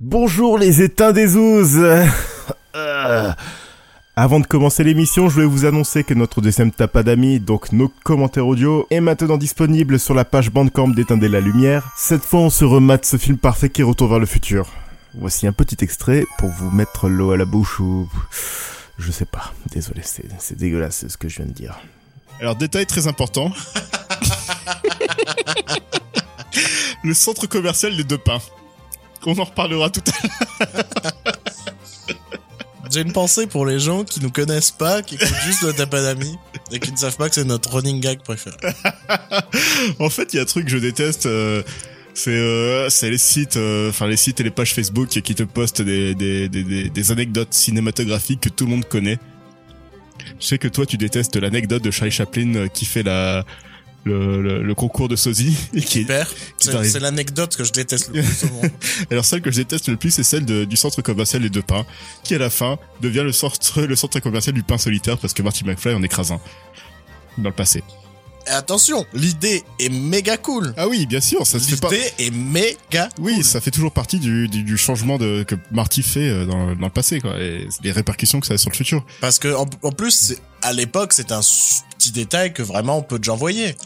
Bonjour les éteints des ouzes Euh, Avant de commencer l'émission, je vais vous annoncer que notre deuxième tapas d'amis, donc nos commentaires audio, est maintenant disponible sur la page Bandcamp d'Éteindre la Lumière. Cette fois, on se remate ce film parfait qui retourne vers le futur. Voici un petit extrait pour vous mettre l'eau à la bouche ou... Je sais pas, désolé, c'est c'est dégueulasse ce que je viens de dire. Alors, détail très important. le centre commercial des deux pins. On en reparlera tout à l'heure. J'ai une pensée pour les gens qui nous connaissent pas, qui écoutent juste le tapas d'amis et qui ne savent pas que c'est notre running gag préféré. en fait, il y a un truc que je déteste. euh, c'est euh, c'est les sites, euh, enfin les sites et les pages Facebook qui te postent des, des, des, des, des anecdotes cinématographiques que tout le monde connaît. Je sais que toi, tu détestes l'anecdote de Charlie Chaplin qui fait la le, le, le concours de sosie et qui est Super. Qui C'est l'anecdote que je déteste le plus au monde. Alors celle que je déteste le plus, c'est celle de- du centre commercial des deux pins, qui à la fin devient le centre, le centre commercial du pain solitaire parce que Marty McFly en écrase un. Dans le passé. Et attention, l'idée est méga cool. Ah oui, bien sûr, ça se fait pas. L'idée est méga Oui, ça fait toujours partie du, du, du changement de, que Marty fait euh, dans, dans le passé, quoi, et les répercussions que ça a sur le futur. Parce que en, en plus, à l'époque, c'est un petit détail que vraiment peu de gens voyaient.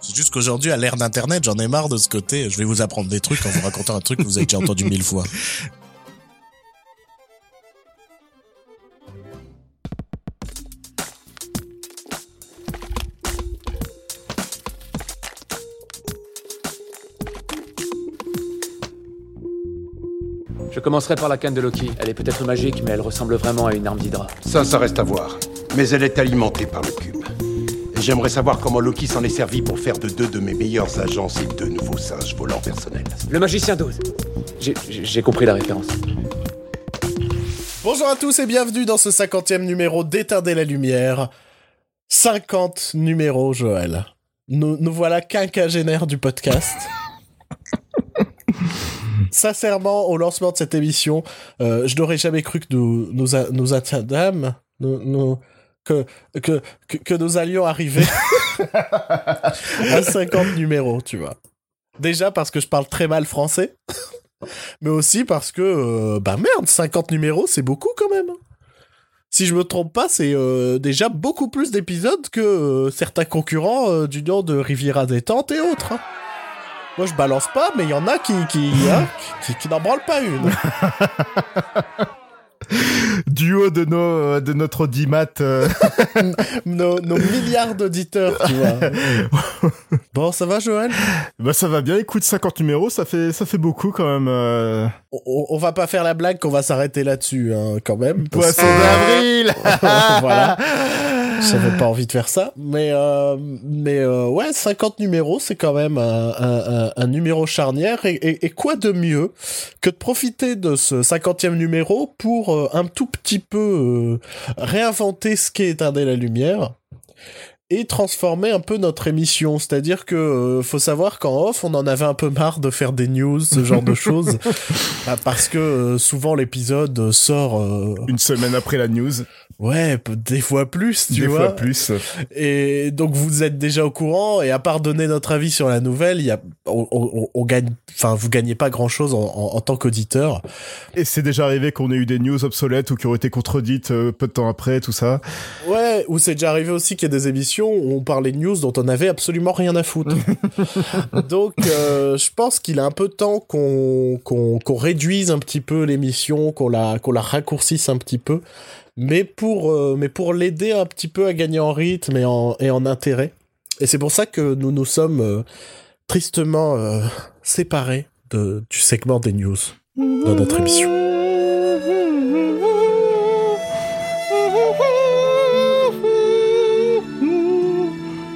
C'est juste qu'aujourd'hui, à l'ère d'Internet, j'en ai marre de ce côté. Je vais vous apprendre des trucs en vous racontant un truc que vous avez déjà entendu mille fois. Je commencerai par la canne de Loki. Elle est peut-être magique, mais elle ressemble vraiment à une arme d'Hydra. Ça, ça reste à voir. Mais elle est alimentée par le cube. Et j'aimerais savoir comment Loki s'en est servi pour faire de deux de mes meilleurs agents et deux nouveaux singes volants personnels. Le magicien d'Oz. J'ai- compris la référence. Bonjour à tous et bienvenue dans ce cinquantième numéro d'Éteindre la lumière. 50 numéros, Joël. Nous, nous voilà quinquagénaires du podcast. Sincèrement, au lancement de cette émission, euh, je n'aurais jamais cru que nous nous, a- nous atteindâmes, nous, nous- que, que, que, nous allions arriver à 50 numéros, tu vois. Déjà parce que je parle très mal français, mais aussi parce que, euh, bah merde, 50 numéros, c'est beaucoup quand même. Si je me trompe pas, c'est euh, déjà beaucoup plus d'épisodes que euh, certains concurrents euh, du nom de Riviera Détente et autres. hein. Moi, je balance pas, mais il y en a qui, qui, hein, qui, qui n'en branlent pas une. Du haut de, nos, de notre audimat, euh, Nos, nos milliards d'auditeurs, tu vois. Bon, ça va, Joël? Bah ça va bien, écoute, 50 numéros, ça fait, ça fait beaucoup quand même. Euh... on, on va pas faire la blague qu'on va s'arrêter là-dessus, hein, quand même. parce Poisson que- d'avril voilà. J'avais pas envie de faire ça, mais euh, mais euh, ouais, 50 numéros, c'est quand même un, un, un- numéro charnière. Et, et, et quoi de mieux que de profiter de ce 50e numéro pour euh, un tout petit peu euh, réinventer ce qu'est éteindre la lumière et transformer un peu notre émission. C'est-à-dire que euh, faut savoir qu'en off, on en avait un peu marre de faire des news, ce genre de choses, Bah, parce que euh, souvent l'épisode sort. euh, Une semaine après la news, Ouais, des fois plus, tu des vois. fois plus. Et donc vous êtes déjà au courant. Et à part donner notre avis sur la nouvelle, il y a, on, on- on gagne, enfin vous gagnez pas grand chose en, en- en tant qu'auditeur. Et c'est déjà arrivé qu'on ait eu des news obsolètes ou qui ont été contredites euh, peu de temps après, tout ça. Ouais, ou c'est déjà arrivé aussi qu'il y a des émissions où on parlait de news dont on avait absolument rien à foutre. donc euh, je pense qu'il est un peu temps qu'on qu'on qu'on réduise un petit peu l'émission, qu'on la qu'on la raccourcisse un petit peu. Mais pour euh, pour l'aider un petit peu à gagner en rythme et en et en intérêt. Et c'est pour ça que nous nous sommes euh, tristement euh, séparés de, du segment des news dans notre émission.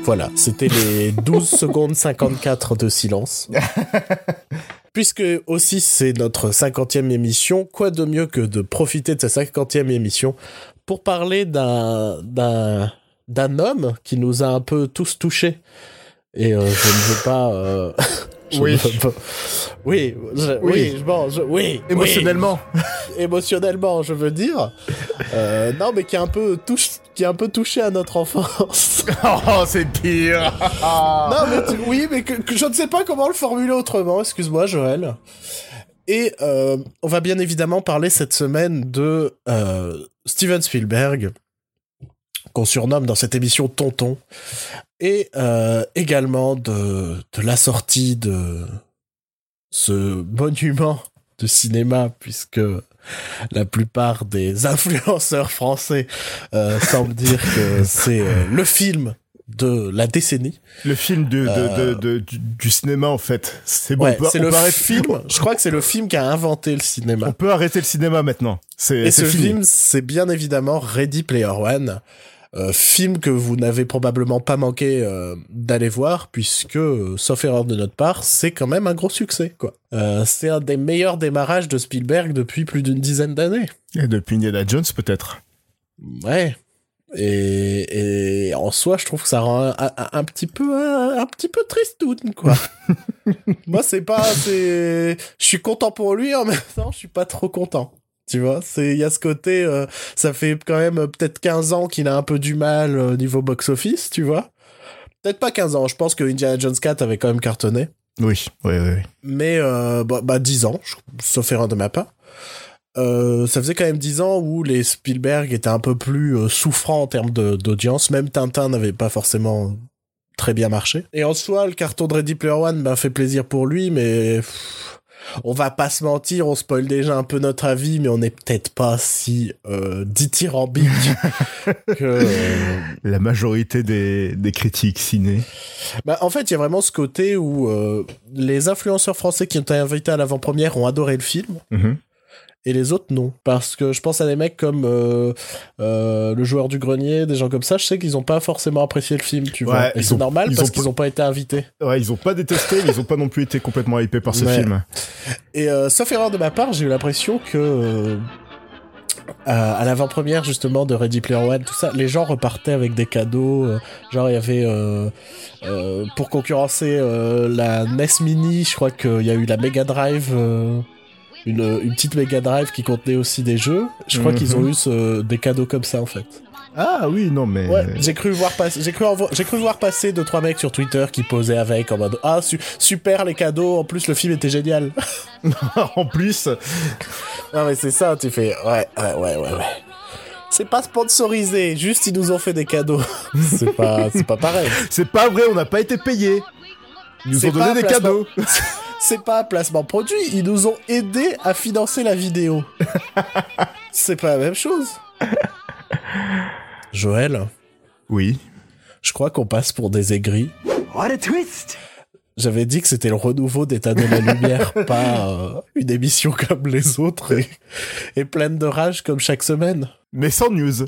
Voilà, c'était les 12 secondes 54 de silence. Puisque aussi c'est notre 50e émission, quoi de mieux que de profiter de cette 50e émission pour parler d'un d'un d'un homme qui nous a un peu tous touchés. Et euh, je ne veux pas euh, Oui. Oui, je- oui, Oui. bon, je- oui, Émotionnellement. émotionnellement, je veux dire. Euh, non, mais qui a un peu touché, qui a un peu touché à notre enfance. oh, c'est pire. non, mais tu- oui, mais que, que je ne sais pas comment le formuler autrement. Excuse-moi, Joël. Et euh, on va bien évidemment parler cette semaine de euh, Steven Spielberg, qu'on surnomme dans cette émission Tonton, et euh, également de, de la sortie de ce monument de cinéma, puisque la plupart des influenceurs français euh, semblent dire que c'est euh, le film de la décennie. Le film de, de, Euh, de, de- du, du cinéma, en fait. C'est bon, Ouais, on c'est on le arrêter- film. Je crois que c'est le film qui a inventé le On cinéma. peut arrêter le cinéma maintenant. Et ce fini. film, c'est bien évidemment Ready Player One. Euh, film que vous n'avez probablement pas manqué euh, d'aller voir puisque, euh, sauf erreur de notre part, c'est quand même un gros succès. quoi. C'est un des meilleurs démarrages de Spielberg depuis plus d'une dizaine d'années. Et depuis Indiana Jones, peut-être. Ouais. Et, et en soi, je trouve que ça rend un, un- un petit peu un, un petit peu tristoun, quoi. Moi, c'est pas, c'est, je suis content pour lui en même temps, je suis pas trop content. Tu vois, c'est, il y a ce côté, euh, ça fait quand même euh, peut-être 15 ans qu'il a un peu du mal au niveau box-office, tu vois. Peut-être pas 15 ans, je pense que Indiana Jones 4 avait quand même cartonné. Oui, oui, oui. oui. Mais euh, bah, bah 10 ans, sauf erreur de ma part. Euh, ça faisait quand même 10 ans où les Spielberg étaient un peu plus euh, souffrants en termes d'audience. Même Tintin n'avait pas forcément très bien marché. Et en soi, le carton de Ready Player One m'a fait plaisir pour lui, mais pff, on va pas se mentir, on spoil déjà un peu notre avis, mais on n'est peut-être pas si euh, dithyrambique que... euh, La majorité des, des critiques ciné. Bah, en fait, il y a vraiment ce côté où euh, les influenceurs français qui ont été invités à l'avant-première ont adoré le film Mhm. Et les autres non. Parce que je pense à des mecs comme euh, euh, le joueur du grenier, des gens comme ça, je sais qu'ils ont pas forcément apprécié le film, tu Ouais, vois. Et c'est normal ils parce qu'ils pas- ont pas été invités. Ouais, ils ont pas détesté, mais ils ont pas non plus été complètement hypés par ce Ouais. film. Et euh, sauf erreur de ma part, j'ai eu l'impression que euh, à, l'avant-première justement de Ready Player One, tout ça, les gens repartaient avec des cadeaux. euh, genre il y avait euh, euh, pour concurrencer euh, la NES Mini, je crois qu'il y a eu la Mega Drive. Une, une petite Mega Drive qui contenait aussi des jeux. Je crois Mhm. qu'ils ont eu ce- des cadeaux comme ça en fait. Ah oui, non, mais. Ouais, j'ai cru voir passer, j'ai cru, j'ai cru voir passer deux trois mecs sur Twitter qui posaient avec en mode ah su- super les cadeaux. En plus le film était génial. en plus, Non mais c'est ça, tu fais ouais ouais ouais ouais ouais. C'est pas sponsorisé, juste ils nous ont fait des cadeaux. c'est pas c'est pas pareil. c'est pas vrai, on n'a pas été payés. Ils nous ont donné des placement. cadeaux. C'est pas un placement produit, ils nous ont aidé à financer la vidéo. c'est pas la même chose. Joël, Oui. je crois qu'on passe pour des aigris. What a twist! J'avais dit que c'était le renouveau d'État de la Lumière, pas euh, une émission comme les autres et, et pleine de rage comme chaque semaine. Mais sans news.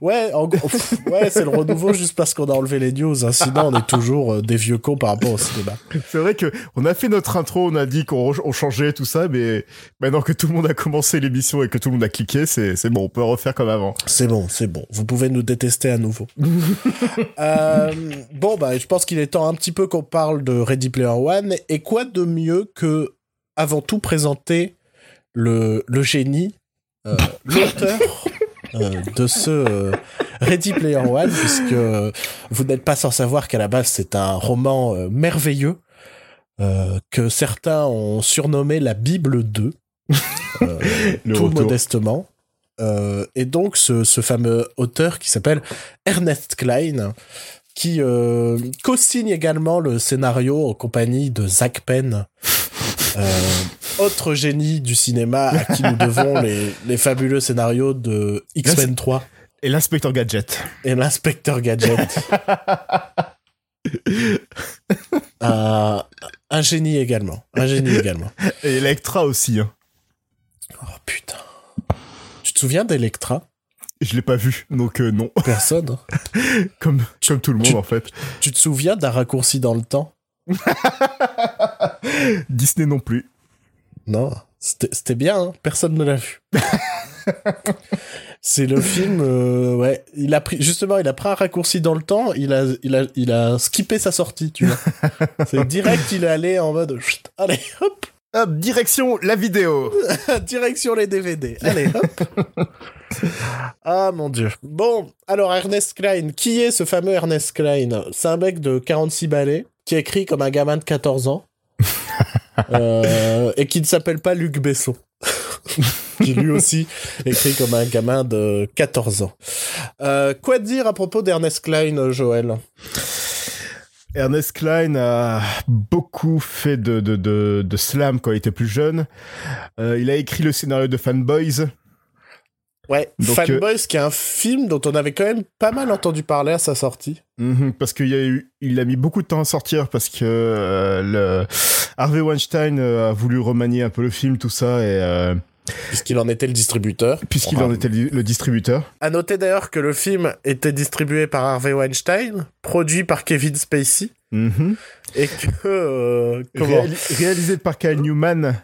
Ouais, en gros, ouais, c'est le renouveau juste parce qu'on a enlevé les news. hein. Sinon, on est toujours euh, des vieux cons par rapport au cinéma. C'est vrai que on a fait notre intro, on a dit qu'on changeait tout ça, mais maintenant que tout le monde a commencé l'émission et que tout le monde a cliqué, c'est c'est bon, on peut refaire comme avant. C'est bon, c'est bon. Vous pouvez nous détester à nouveau. Euh, bon, bah, je pense qu'il est temps un petit peu qu'on parle de Ready Player One. Et quoi de mieux que, avant tout, présenter le, le génie, euh, l'auteur euh, de ce euh, Ready Player One, puisque euh, vous n'êtes pas sans savoir qu'à la base, c'est un roman euh, merveilleux. que certains ont surnommé la Bible 2, euh, Le tout retour. modestement. Et donc ce, ce fameux auteur qui s'appelle Ernest Klein, qui co-signe également le scénario en compagnie de Zach Penn, autre génie du cinéma à qui nous devons les, les fabuleux scénarios de X-Men 3 Et l'inspecteur Gadget. et l'inspecteur Gadget. un, un génie également. Un génie également. Et Electra aussi. Hein. Oh putain. Tu te souviens d'Electra? Je l'ai pas vu, donc euh, non. Personne. Comme comme tout le monde Tu- en fait. Tu te souviens d'un raccourci dans le temps? Disney non plus. Non. C'était c'était bien, hein personne ne l'a vu. C'est le film, euh, ouais. Il a pris, justement, il a pris un raccourci dans le temps, il a, il a, il a skippé sa sortie, tu vois. C'est direct, il est allé en mode, chut, allez, hop, Hop, direction la vidéo. direction les DVD. Allez, hop. Ah mon dieu. Bon, alors Ernest Klein, qui est ce fameux Ernest Klein? C'est un mec de 46 balais qui écrit comme un gamin de 14 ans. euh, et qui ne s'appelle pas Luc Besson. qui lui aussi écrit comme un gamin de 14 ans. Euh, quoi dire à propos d'Ernest Klein, Joël? Ernest Klein a beaucoup fait de, de, de, de slam quand il était plus jeune. Euh, il a écrit le scénario de Fanboys. Ouais, Donc, Fanboys, qui est un film dont on avait quand même pas mal entendu parler à sa sortie. Mhm, parce qu'il a eu, il a mis beaucoup de temps à sortir parce que euh, le Harvey Weinstein euh, a voulu remanier un peu le film, tout ça, et euh, Puisqu'il en était le distributeur. puisqu'il en était le, le distributeur. À noter d'ailleurs que le film était distribué par Harvey Weinstein, produit par Kevin Spacey, Mhm. et que... euh, comment Réali- réalisé par Kyle Newman,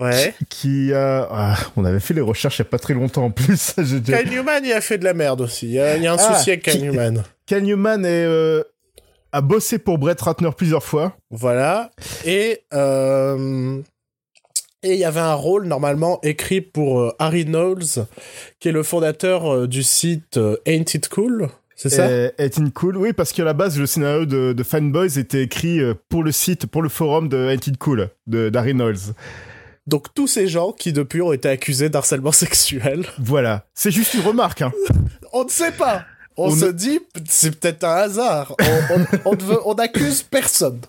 Ouais. qui a, ah, on avait fait les recherches il y a pas très longtemps en plus. Kyle Newman, il a fait de la merde aussi. Il y a, il y a un Ah, souci avec Kyle Newman. Kyle Newman est, euh, a bossé pour Brett Ratner plusieurs fois. Voilà. Et euh, et il y avait un rôle normalement écrit pour euh, Harry Knowles, qui est le fondateur euh, du site euh, Ain't It Cool? C'est ça? Ain't Cool, oui, parce qu'à la base, le scénario de, de Fanboys était écrit euh, pour le site, pour le forum de Ain't It Cool, d'Harry Knowles. Donc tous ces gens qui depuis ont été accusés d'harcèlement sexuel. Voilà. C'est juste une remarque, hein. On ne sait pas. On, On se ne- dit, c'est peut-être un hasard. On, on, veut- personne.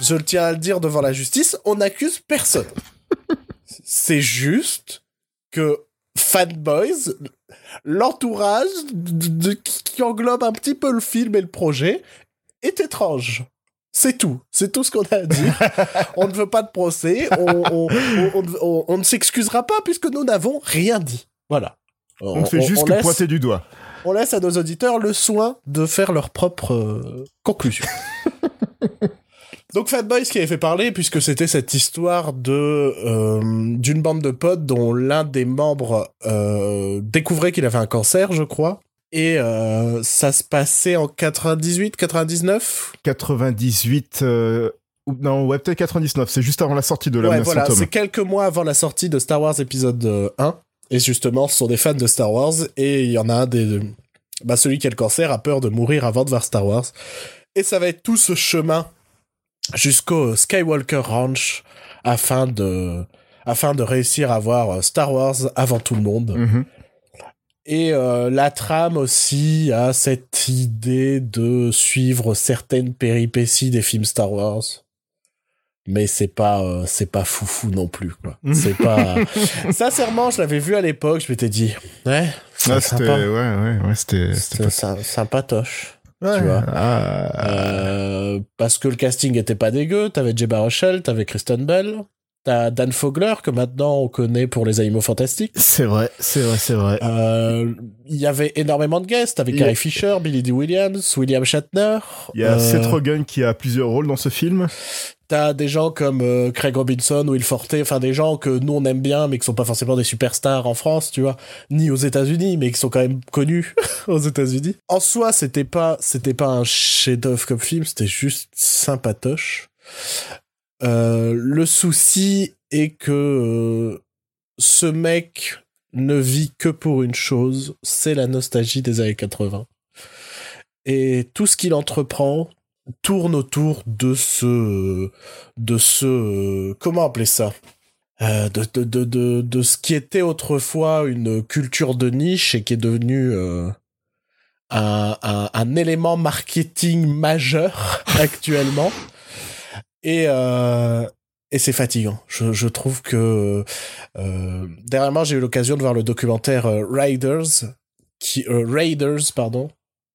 Je le tiens à le dire devant la justice, on n'accuse personne. C'est juste que Fanboys, l'entourage qui englobe un petit peu le film et le projet, est étrange. C'est tout. C'est tout ce qu'on a à dire. on ne veut pas de procès. On, on- on- on- on- on ne s'excusera pas puisque nous n'avons rien dit. Voilà. On fait juste que laisse- pointer du doigt. on laisse à nos auditeurs le soin de faire leur propre euh, conclusion. Donc Fatboys qui avait fait parler puisque c'était cette histoire de euh, d'une bande de potes dont l'un des membres euh, découvrait qu'il avait un cancer, je crois. Et euh, ça se passait en 98, 99. 98, euh, non, ouais, peut-être 99. C'est juste avant la sortie de la Ouais, voilà, c'est quelques mois avant la sortie de Star Wars épisode euh, 1. Et justement, ce sont des fans de Star Wars. Et il y en a un des... Bah, celui qui a le cancer a peur de mourir avant de voir Star Wars. Et ça va être tout ce chemin jusqu'au Skywalker Ranch afin de, afin de réussir à voir euh, Star Wars avant tout le monde. Mhm. Et euh, la trame aussi a cette idée de suivre certaines péripéties des films Star Wars. Mais c'est pas euh, c'est pas foufou non plus quoi. C'est pas sincèrement, je l'avais vu à l'époque, je m'étais dit ouais, Ah, c'était, sympa. ouais, ouais, ouais, c'était, sympatoche. tu vois. Ah, Euh, parce que le casting était pas dégueu, t'avais Jeba Rochelle, t'avais Kristen Bell, t'as Dan Fogler que maintenant on connaît pour les animaux fantastiques. c'est vrai, c'est vrai, c'est vrai. Euh, Il y avait énormément de guests avec a- Carrie Fisher, Billy Dee Williams, William Shatner. Il y a Euh, Seth Rogen qui a plusieurs rôles dans ce film. T'as des gens comme euh, Craig Robinson, Will Forte, enfin des gens que nous on aime bien, mais qui sont pas forcément des superstars en France, tu vois, ni aux États-Unis, mais qui sont quand même connus aux États-Unis. En soi, c'était pas, c'était pas un chef-d'œuvre comme film, c'était juste sympatoche. Euh, le souci est que euh, ce mec ne vit que pour une chose, c'est la nostalgie des années 80. Et tout ce qu'il entreprend tourne autour de ce, de ce, comment appeler ça? Euh, de, ce qui était autrefois une culture de niche et qui est devenu euh, un élément marketing majeur actuellement. Et, euh, et c'est fatigant. Je, je trouve que euh, dernièrement j'ai eu l'occasion de voir le documentaire euh, Riders, qui euh, Raiders pardon,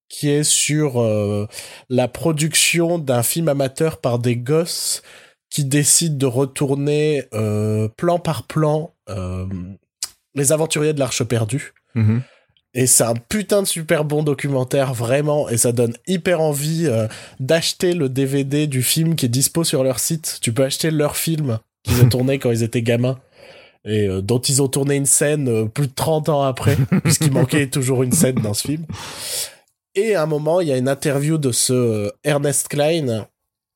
qui est sur euh, la production d'un film amateur par des gosses qui décident de retourner euh, plan par plan les aventuriers de l'Arche perdue. Mhm. Et c'est un putain de super bon documentaire, vraiment, et ça donne hyper envie euh, d'acheter le DVD du film qui est dispo sur leur site. Tu peux acheter leur film qu'ils ont tourné quand ils étaient gamins, et euh, dont ils ont tourné une scène euh, plus de 30 ans après, puisqu'il manquait toujours une scène dans ce film. Et à un moment, il y a une interview de ce Ernest Klein,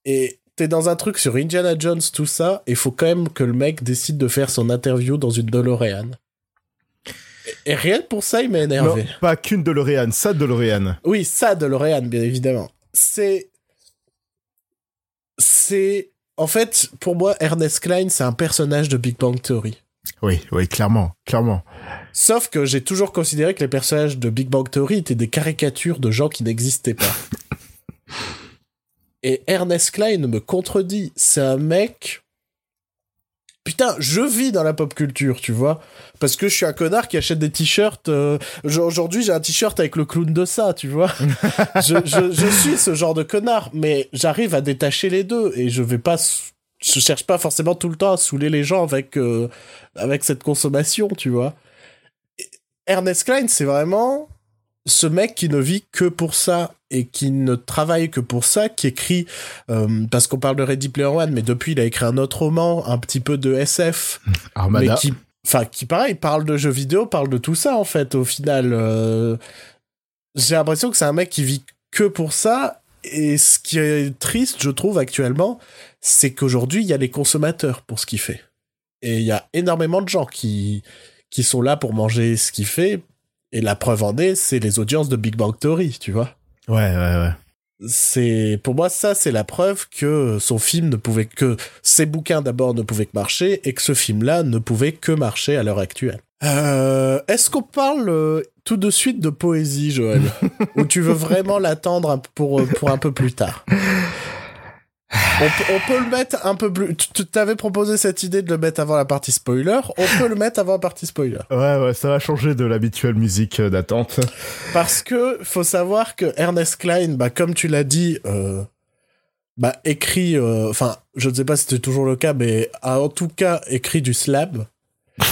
et t'es dans un truc sur Indiana Jones, tout ça, et faut quand même que le mec décide de faire son interview dans une DeLorean. Et, rien pour ça, il m'a Non, énervé. pas qu'une DeLorean, ça DeLorean. Oui, ça, DeLorean, bien évidemment. C'est. C'est en fait, pour moi, Ernest Klein, c'est un personnage de Big Bang Theory. Oui, oui, clairement, clairement. Sauf que j'ai toujours considéré que les personnages de Big Bang Theory étaient des caricatures de gens qui n'existaient pas. Et Ernest Klein me contredit. C'est un mec. Putain, je vis dans la pop culture, tu vois. Parce que je suis un connard qui achète des t-shirts. euh, Aujourd'hui, j'ai un t-shirt avec le clown de ça, tu vois. je, je, je suis ce genre de connard, mais j'arrive à détacher les deux et je vais pas. Je cherche pas forcément tout le temps à saouler les gens avec, euh, avec cette consommation, tu vois. Et Ernest Klein, c'est vraiment ce mec qui ne vit que pour ça et qui ne travaille que pour ça, qui écrit, euh, parce qu'on parle de Ready Player One, mais depuis il a écrit un autre roman, un petit peu de SF, Armada. mais qui, enfin, qui pareil, parle de jeux vidéo, parle de tout ça en fait. Au final, euh, j'ai l'impression que c'est un mec qui vit que pour ça. Et ce qui est triste, je trouve actuellement, c'est qu'aujourd'hui il y a les consommateurs pour ce qu'il fait. Et il y a énormément de gens qui qui sont là pour manger ce qu'il fait. Et la preuve en est, c'est les audiences de Big Bang Theory, tu vois Ouais, ouais, ouais. c'est pour moi ça c'est la preuve que son film ne pouvait que ses bouquins d'abord ne pouvaient que marcher et que ce film là ne pouvait que marcher à l'heure actuelle. Euh, Est-ce qu'on parle euh, tout de suite de poésie, Joël? Ou tu veux vraiment l'attendre pour, pour un peu plus tard? On, peut- on peut le mettre un peu plus. Tu t'avais proposé cette idée de le mettre avant la partie spoiler. On peut le mettre avant la partie spoiler. Ouais, ouais, ça va changer de l'habituelle musique euh, d'attente. Parce que faut savoir que Ernest Klein, bah, comme tu l'as dit, euh, bah, écrit, euh, enfin, je ne sais pas si c'était toujours le cas, mais a en tout cas écrit du slab.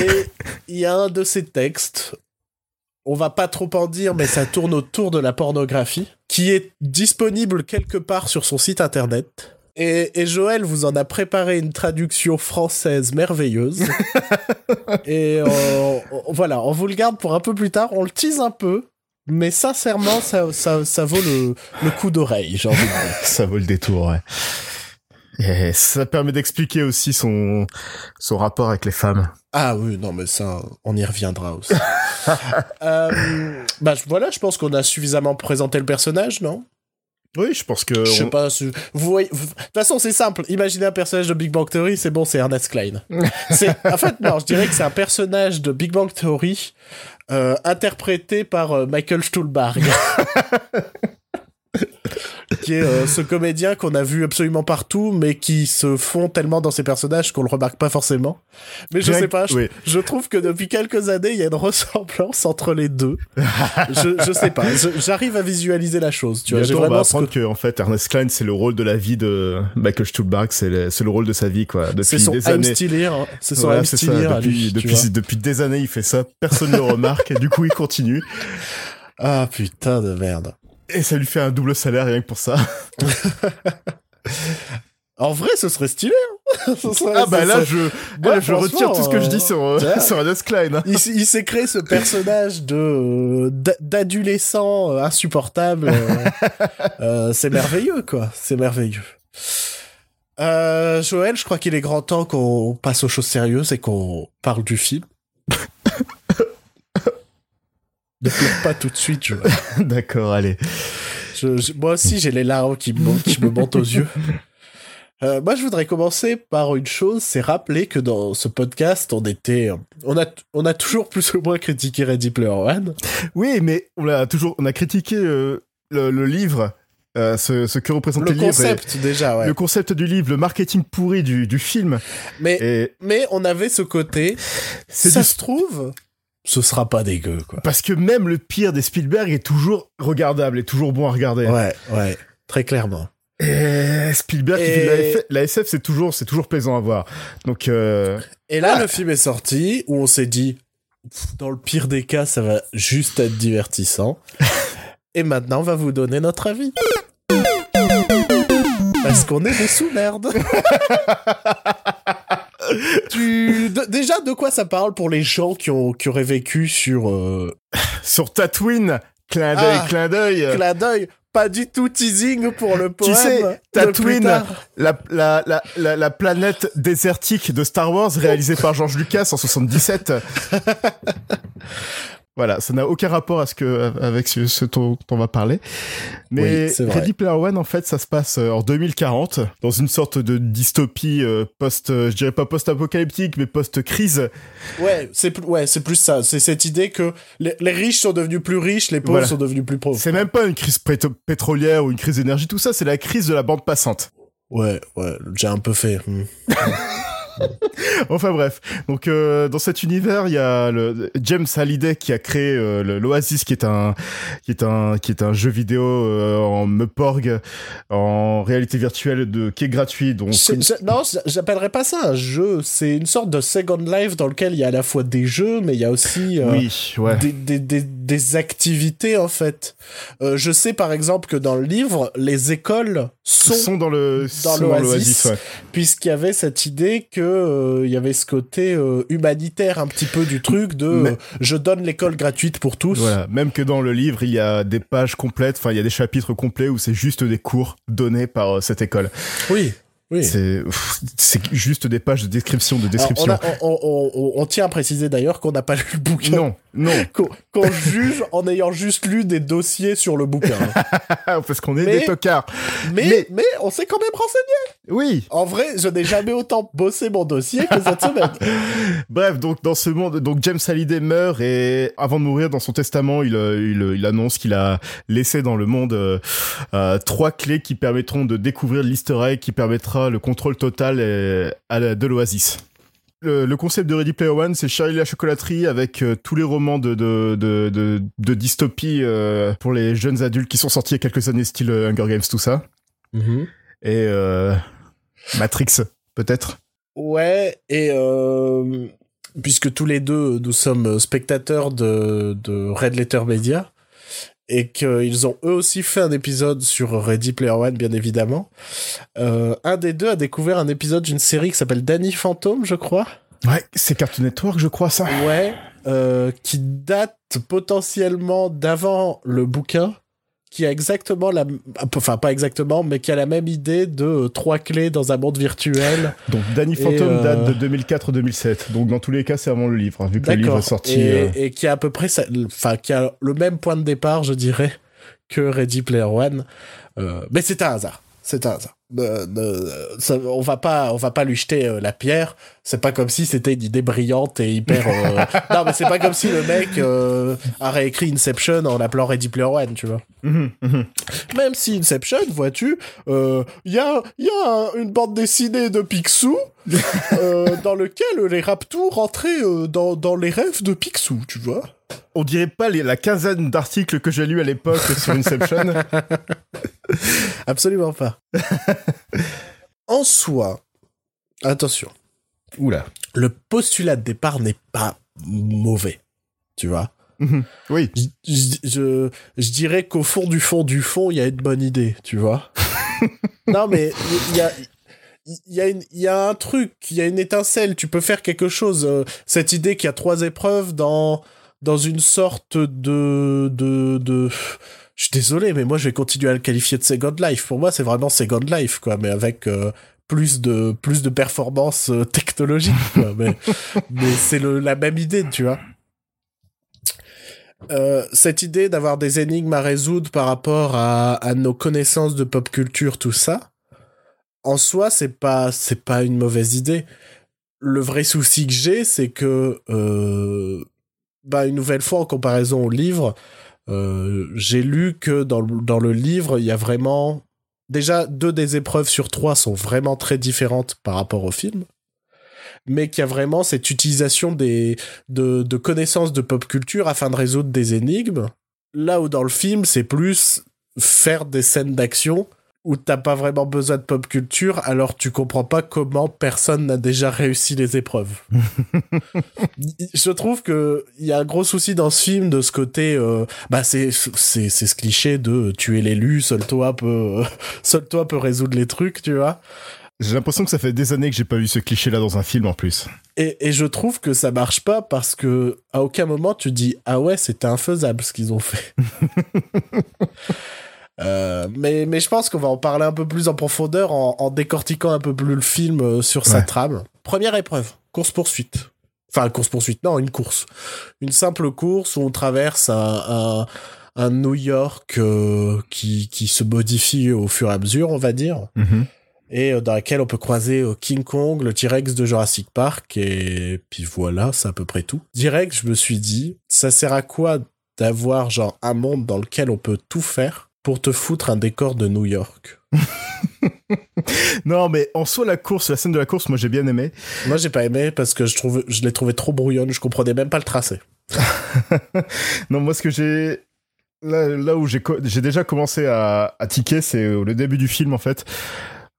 Et il y a un de ses textes, on va pas trop en dire, mais ça tourne autour de la pornographie, qui est disponible quelque part sur son site internet. Et, et Joël vous en a préparé une traduction française merveilleuse. et on- on- voilà, on vous le garde pour un peu plus tard. On le tease un peu, mais sincèrement, ça, ça, ça vaut le, le coup d'oreille. Ça vaut le détour, ouais. Et ça permet d'expliquer aussi son, son rapport avec les femmes. Ah oui, non, mais ça, on y reviendra aussi. euh, bah voilà, je pense qu'on a suffisamment présenté le personnage, non? Oui, je pense que... Je sais on- pas. Vous voyez, vous- de toute façon, c'est simple. Imaginez un personnage de Big Bang Theory, c'est bon, c'est Ernest Klein. c'est, en fait, non, je dirais que c'est un personnage de Big Bang Theory euh, interprété par euh, Michael Stuhlbarg. qui est euh, ce comédien qu'on a vu absolument partout, mais qui se fond tellement dans ses personnages qu'on le remarque pas forcément. Mais je Rien sais pas, je, oui. je trouve que depuis quelques années, il y a une ressemblance entre les deux. je, je sais pas, j'arrive à visualiser la chose. Tu vois, Bientôt, on va apprendre que... en fait, Ernest Klein, c'est le rôle de la vie de Michael Stuhlbarg, c'est le, le rôle de sa vie, quoi. Depuis C'est son des années. hein. C'est son Voilà, ça. à Depuis, lui, depuis, depuis des années, il fait ça. Personne ne le remarque. Et du coup, il continue. Ah putain de merde. Et ça lui fait un double salaire rien que pour ça. En vrai, ce serait stylé. hein. Ce serait- Ah bah là, serait- je, Ouais, là, je retire tout ce que je dis sur, euh, euh, sur Klein. hein. Il, s'est créé ce personnage de euh, d'a- d'adolescent euh, insupportable. euh, euh, c'est merveilleux, quoi. C'est merveilleux. Euh, Joël, je crois qu'il est grand temps qu'on passe aux choses sérieuses et qu'on parle du film. Ne pleure pas tout de suite, Joël. D'accord, allez. Je- je- moi aussi, j'ai les larmes qui me, qui me montent aux yeux. Euh, moi, je voudrais commencer par une chose, c'est rappeler que dans ce podcast, on était, on a, on a toujours plus ou moins critiqué Ready Player One. Oui, mais on a toujours, on a critiqué euh, le, le livre, euh, ce, ce que représente Le le livre. et concept, déjà, ouais. Le concept du livre, le marketing pourri du, du film. Mais, Et mais on avait ce côté, ça du- se trouve, ce sera pas dégueu, quoi. Parce que même le pire des Spielberg est toujours regardable, est toujours bon à regarder. Ouais, ouais, très clairement. Et Spielberg qui fait la, SF, c'est toujours, c'est toujours plaisant à voir. Donc, euh, Et là, le film est sorti, où on s'est dit, dans le pire des cas, ça va juste être divertissant. Et maintenant, on va vous donner notre avis. Parce qu'on est des sous-merdes. tu... de- déjà, de quoi ça parle pour les gens qui, ont, qui auraient vécu sur... Euh... sur Tatooine, clin d'œil, Ah, clin d'œil. Clin d'œil, pas du tout teasing pour le poème. sais, de Tatooine, la, la, la, la planète désertique de Star Wars réalisée par George Lucas en 77. Voilà, ça n'a aucun rapport à ce que avec ce, ce dont on va parler. Mais Oui. Ready Player One, en fait, ça se passe euh, en 2040 dans une sorte de dystopie euh, post, euh, je dirais pas post-apocalyptique, mais post-crise. Ouais, c'est plus, ouais, c'est plus ça. C'est cette idée que les, les riches sont devenus plus riches, les pauvres Voilà. sont devenus plus pauvres. C'est même pas une crise pétrolière ou une crise d'énergie, tout ça, c'est la crise de la bande passante. Ouais, ouais, j'ai un peu fait. hmm. Enfin bref, donc euh, dans cet univers, il y a le James Hallyday qui a créé euh, l'Oasis, qui est un qui est un qui est un jeu vidéo euh, en Meporg, en réalité virtuelle de qui est gratuit. Donc non, j'appellerais pas ça un jeu. C'est une sorte de Second Life dans lequel il y a à la fois des jeux, mais il y a aussi euh, oui, ouais. des, des, des, des activités en fait. Euh, je sais par exemple que dans le livre, les écoles sont, sont dans le dans l'Oasis. ouais. puisqu'il y avait cette idée que euh, il y avait ce côté euh, humanitaire un petit peu du truc de Mais- euh, je donne l'école gratuite pour tous. Voilà, même que dans le livre, il y a des pages complètes, enfin il y a des chapitres complets où c'est juste des cours donnés par cette école. Oui, oui. C'est c'est juste des pages de description de Alors, description. on, a- on- on- on- on tient à préciser d'ailleurs qu'on n'a pas lu le bouquin. Non, non, Qu'on qu'on juge en ayant juste lu des dossiers sur le bouquin. parce qu'on est Mais- des tocards. Mais, Mais- mais on s'est quand même renseigné. Oui. En vrai, je n'ai jamais autant bossé mon dossier que cette semaine. Bref, donc dans ce monde, donc James Hallyday meurt et avant de mourir, dans son testament, il euh, il, euh, il annonce qu'il a laissé dans le monde euh, euh, trois clés qui permettront de découvrir l'Easter egg qui permettra le contrôle total à la- de l'Oasis. Le, le concept de Ready Player One, c'est Charlie la chocolaterie avec euh, tous les romans de, de, de, de, de dystopie euh, pour les jeunes adultes qui sont sortis il y a quelques années, style euh, Hunger Games, tout ça. Et euh, Matrix, peut-être. Ouais, et puisque tous les deux, nous sommes spectateurs de, de Red Letter Media, et qu'ils ont eux aussi fait un épisode sur Ready Player One, bien évidemment, euh, un des deux a découvert un épisode d'une série qui s'appelle Danny Phantom, je crois. Ouais, c'est Cartoon Network, je crois, ça. Ouais, euh, qui date potentiellement d'avant le bouquin, qui a exactement la, enfin pas exactement, mais qui a la même idée de euh, trois clés dans un monde virtuel. Donc Danny Phantom euh, date de 2004-2007. Donc dans tous les cas, c'est avant le livre, hein, vu que le livre est sorti. Et, euh, et qui a à peu près, enfin qui a le même point de départ, je dirais, que Ready Player One. Mais c'est un hasard. C'est un hasard. Euh, euh, ça- on va pas, on va pas lui jeter euh, la pierre. C'est pas comme si c'était une idée brillante et hyper. non, mais c'est pas comme si le mec a réécrit Inception en l'appelant Ready Player One, tu vois. mhm, mhm. Même si Inception, vois-tu, il y a, y a un- une bande dessinée de Picsou dans lequel les Raptous rentraient dans, dans les rêves de Picsou, tu vois. On dirait pas les- la quinzaine d'articles que j'ai lus à l'époque sur Inception. Absolument pas. en soi, attention, Oula. le postulat de départ n'est pas mauvais, tu vois. Mhm. Oui. Je, je, je- je dirais qu'au fond du fond du fond, il y a une bonne idée, tu vois. non, mais il y a, il y, a une- il y a un truc, il y a une étincelle, tu peux faire quelque chose. euh, cette idée qu'il y a trois épreuves dans, dans une sorte de, de, de... Je suis désolé, mais moi je vais continuer à le qualifier de Second Life. Pour moi, c'est vraiment Second Life, quoi, mais avec euh, plus de plus de performance euh, technologique, quoi. Mais, mais c'est la même idée, tu vois. Euh, cette idée d'avoir des énigmes à résoudre par rapport à, à nos connaissances de pop culture, tout ça, en soi, c'est pas c'est pas une mauvaise idée. Le vrai souci que j'ai, c'est que euh, bah une nouvelle fois en comparaison au livre, euh, j'ai lu que dans le, livre, il y a vraiment déjà deux des épreuves sur trois sont vraiment très différentes par rapport au film, mais qu'il y a vraiment cette utilisation de, de connaissances de pop culture afin de résoudre des énigmes. Là où dans le film, c'est plus faire des scènes d'action où t'as pas vraiment besoin de pop culture, alors tu comprends pas comment personne n'a déjà réussi les épreuves. Je trouve que il y a un gros souci dans ce film de ce côté, euh, bah c'est c'est c'est ce cliché de tuer l'élu, seul toi peut seul toi peut résoudre les trucs, tu vois. J'ai l'impression que ça fait des années que j'ai pas vu ce cliché-là dans un film en plus. Et, et je trouve que ça marche pas parce que à aucun moment tu dis ah ouais c'était infaisable ce qu'ils ont fait. Euh, mais, mais je pense qu'on va en parler un peu plus en profondeur en, en décortiquant un peu plus le film euh, sur sa trame. Première épreuve, course-poursuite. Enfin, course-poursuite, non, une course. Une simple course où on traverse un, un, un New York euh, qui, qui se modifie au fur et à mesure, on va dire. Mhm. Et euh, dans laquelle on peut croiser King Kong, le T-Rex de Jurassic Park, et puis voilà, c'est à peu près tout. Direct, je me suis dit, ça sert à quoi d'avoir genre un monde dans lequel on peut tout faire? Pour te foutre un décor de New York Non, mais en soi, la course, la scène de la course, moi j'ai bien aimé. Moi, j'ai pas aimé parce que je trouve, je l'ai trouvé trop brouillonne. Je comprenais même pas le tracé. non, moi ce que j'ai. Là, là où j'ai co- j'ai déjà commencé à, à tiquer, c'est le début du film en fait.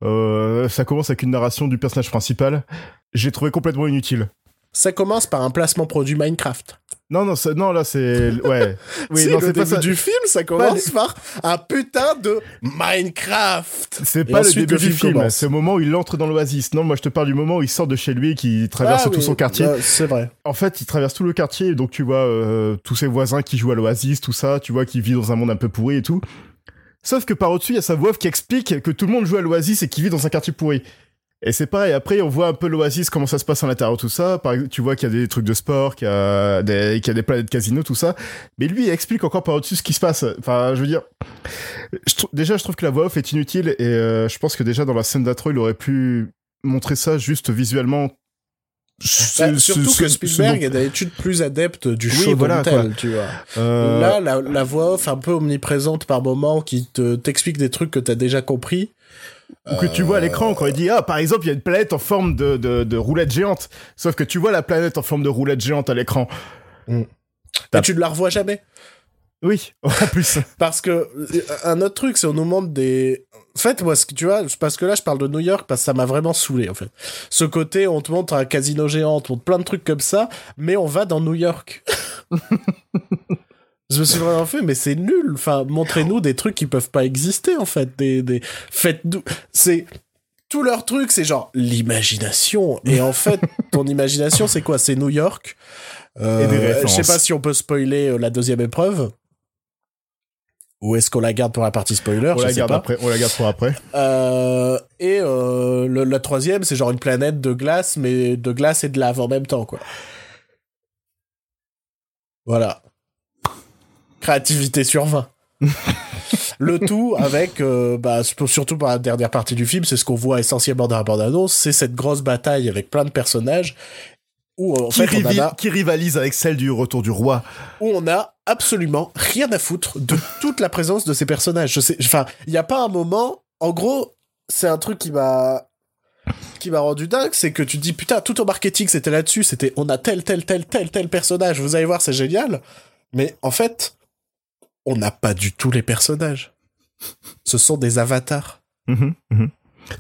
Euh, ça commence avec une narration du personnage principal. J'ai trouvé complètement inutile. Ça commence par un placement produit Minecraft. Non, non, ça- non, là c'est. Ouais. Oui, si, non, le c'est pas début ça. du film, ça commence par un putain de Minecraft. C'est pas le début le du film c'est au moment où il entre dans l'oasis. Non, moi je te parle du moment où il sort de chez lui et qu'il traverse Ah tout oui, son quartier. bah, c'est vrai. En fait, il traverse tout le quartier, donc tu vois euh, tous ses voisins qui jouent à l'Oasis, tout ça, tu vois qui vit dans un monde un peu pourri et tout. Sauf que par au-dessus, il y a sa voix qui explique que tout le monde joue à l'Oasis et qui vit dans un quartier pourri. Et c'est pareil, après on voit un peu l'Oasis, comment ça se passe à l'intérieur, tout ça. Par exemple, tu vois qu'il y a des trucs de sport, qu'il y a des, qu'il y a des planètes casino, tout ça. Mais lui, il explique encore par au-dessus ce qui se passe. Enfin, je veux dire, je déjà, je trouve que la voix off est inutile et euh, je pense que déjà dans la scène d'intro, il aurait pu montrer ça juste visuellement. Bah, surtout que Spielberg est d'habitude plus adepte du Oui, show voilà, voilà, tu vois. Euh, Là, la, la voix off un peu omniprésente par moment qui te t'explique des trucs que t'as déjà compris. Ou que tu vois à l'écran quand il dit ah par exemple il y a une planète en forme de, de, de roulette géante sauf que tu vois la planète en forme de roulette géante à l'écran Mais T'as- tu ne la revois jamais. oui en plus Parce que euh, un autre truc, c'est on nous montre des. En fait, moi, ce que tu vois, parce que là, je parle de New York parce que ça m'a vraiment saoulé, en fait. Ce côté, on te montre un casino géant, on te montre plein de trucs comme ça, mais on va dans New York. je me suis vraiment fait, mais c'est nul. Enfin, montrez-nous des trucs qui peuvent pas exister, en fait. Des, des... Faites-nous. C'est. Tout leur truc, c'est genre l'imagination. Et en fait, ton imagination, c'est quoi? C'est New York. Euh, je sais pas si on peut spoiler euh, la deuxième épreuve. Ou est-ce qu'on la garde pour la partie spoiler? On Je la sais garde pas. après on la garde pour après Euh, et euh, le- la troisième, c'est genre une planète de glace, mais de glace et de lave en même temps, quoi. Voilà. Créativité sur 20. le tout avec, euh, bah, sur- surtout par la dernière partie du film, c'est ce qu'on voit essentiellement dans la bande-annonce, c'est cette grosse bataille avec plein de personnages où en qui, fait on en rivi- a qui rivalise avec celle du retour du roi où on a absolument rien à foutre de toute la présence de ces personnages. Je sais, enfin, il n'y a pas un moment. En gros, c'est un truc qui m'a qui m'a rendu dingue, c'est que tu te dis putain, tout au marketing c'était là-dessus, c'était on a tel tel tel tel tel personnage. Vous allez voir, c'est génial. Mais en fait, on n'a pas du tout les personnages. Ce sont des avatars. Mhm, mhm.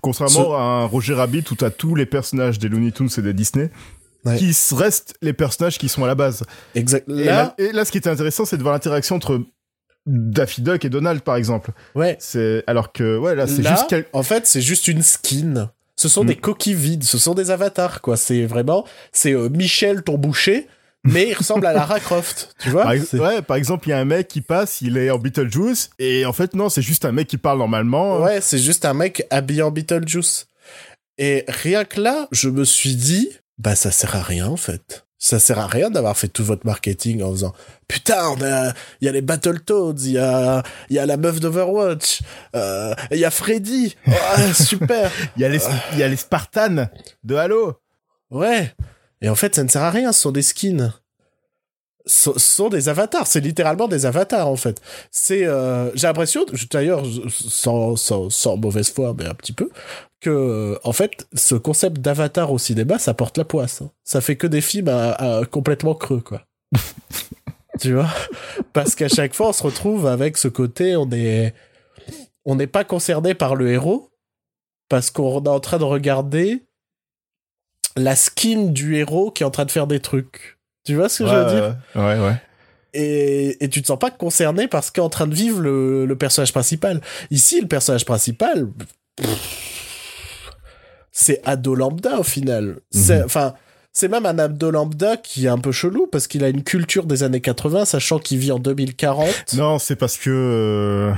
contrairement à un Roger Rabbit où t'as tous les personnages des Looney Tunes et des Disney Ouais. qui restent les personnages qui sont à la base Exact. et, Là, et là ce qui était intéressant c'est de voir l'interaction entre Daffy Duck et Donald par exemple ouais. c'est alors que ouais là c'est juste quel- en fait, c'est juste une skin. Ce sont Mm. des coquilles vides, ce sont des avatars, quoi. C'est vraiment, c'est euh, Michel ton boucher, mais il ressemble à Lara Croft, tu vois Par, ex- C'est- ouais, par exemple, il y a un mec qui passe, il est en Beetlejuice, et en fait, non, c'est juste un mec qui parle normalement. Ouais, c'est juste un mec habillé en Beetlejuice. Et rien que là, je me suis dit, bah ça sert à rien en fait. Ça sert à rien d'avoir fait tout votre marketing en faisant putain, a, il y a les Battletoads, il y a, il y a la meuf d'Overwatch, euh, il y a Freddy, Ouais, super. Il y a les, il y a les Spartans de Halo. Ouais. Et en fait, ça ne sert à rien, ce sont des skins. Ce sont des avatars, c'est littéralement des avatars en fait. C'est, euh, j'ai l'impression, d'ailleurs, sans, sans, sans mauvaise foi, mais un petit peu, que euh, en fait, ce concept d'avatar au cinéma, ça porte la poisse. hein. Ça fait que des films à- à complètement creux, quoi. tu vois? Parce qu'à chaque fois, on se retrouve avec ce côté, on est, on n'est pas concerné par le héros, parce qu'on est en train de regarder la skin du héros qui est en train de faire des trucs. Tu vois ce que je veux dire Ouais, ouais. et, et tu te sens pas concerné parce qu'est en train de vivre le, le personnage principal. Ici, le personnage principal, c'est ado lambda au final. C'est, enfin, c'est même un ado lambda qui est un peu chelou parce qu'il a une culture des années 80, sachant qu'il vit en 2040. Non, c'est parce que euh,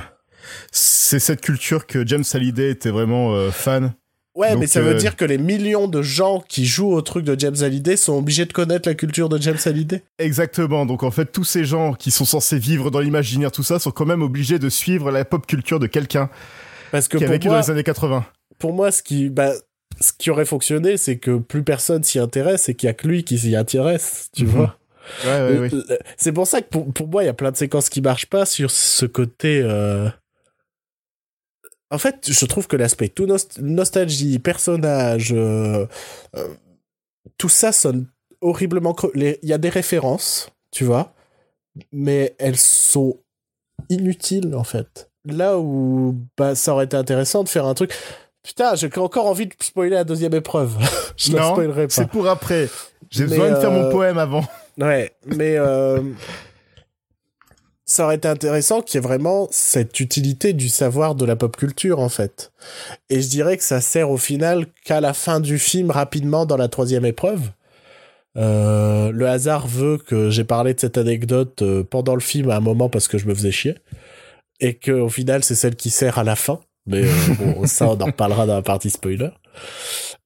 c'est cette culture que James Hallyday était vraiment euh, fan. Ouais, Donc, mais ça veut euh, dire que les millions de gens qui jouent au truc de James Hallyday sont obligés de connaître la culture de James Hallyday. Exactement. Donc en fait, tous ces gens qui sont censés vivre dans l'imaginaire, tout ça, sont quand même obligés de suivre la pop culture de quelqu'un Parce que qui a pour vécu moi, dans les années 80. pour moi, ce qui, bah, ce qui aurait fonctionné, c'est que plus personne s'y intéresse et qu'il y a que lui qui s'y intéresse, tu Mhm. vois. Ouais, ouais, ouais. Euh, C'est pour ça que pour, pour moi, il y a plein de séquences qui marchent pas sur ce côté. euh, En fait, je trouve que l'aspect tout nost- nostalgie, personnage, euh, euh, tout ça sonne horriblement. creux. Il y a des références, tu vois, mais elles sont inutiles en fait. Là où bah, ça aurait été intéressant de faire un truc. Putain, j'ai encore envie de spoiler la deuxième épreuve. je Non, spoilerai pas. C'est pour après. J'ai besoin de faire mon euh, poème avant. Ouais, mais ça aurait été intéressant qu'il y ait vraiment cette utilité du savoir de la pop culture, en fait. Et je dirais que ça sert au final qu'à la fin du film, rapidement, dans la troisième épreuve. Euh, le hasard veut que j'ai parlé de cette anecdote euh, pendant le film à un moment parce que je me faisais chier. Et que au final, c'est celle qui sert à la fin. Mais euh, bon, ça, on en reparlera dans la partie spoiler.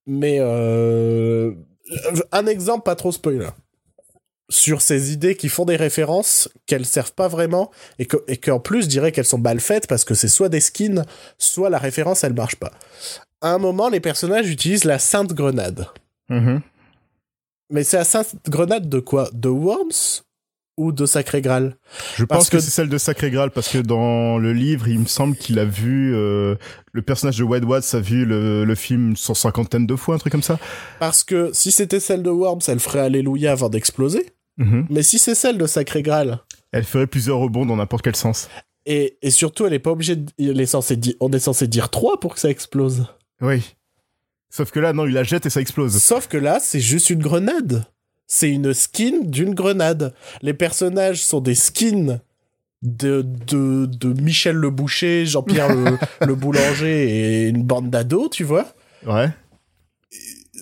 Mais euh, un exemple pas trop spoiler sur ces idées qui font des références qu'elles servent pas vraiment et que et qu'en plus je dirais qu'elles sont mal faites parce que c'est soit des skins soit la référence elle marche pas. À un moment les personnages utilisent la sainte grenade. Mhm. Mais c'est la sainte grenade de quoi? De Worms? Ou de Sacré Graal Je Parce pense que, que- c'est celle de Sacré Graal parce que dans le livre, il me semble qu'il a vu euh, le personnage de Wade Watts a vu le, le film cent cinquantaine de fois, un truc comme ça. Parce que si c'était celle de Worms, elle ferait Alléluia avant d'exploser. Mhm. Mais si c'est celle de Sacré Graal, Elle ferait plusieurs rebonds dans n'importe quel sens. et, et surtout elle est pas obligée de, elle est censée di- on est censé dire 3 pour que ça explose. Oui. Sauf que là, non, il la jette et ça explose. Sauf que là, c'est juste une grenade. C'est une skin d'une grenade. Les personnages sont des skins de, de, de Michel le Boucher, Jean-Pierre le, le Boulanger et une bande d'ados, tu vois. Ouais.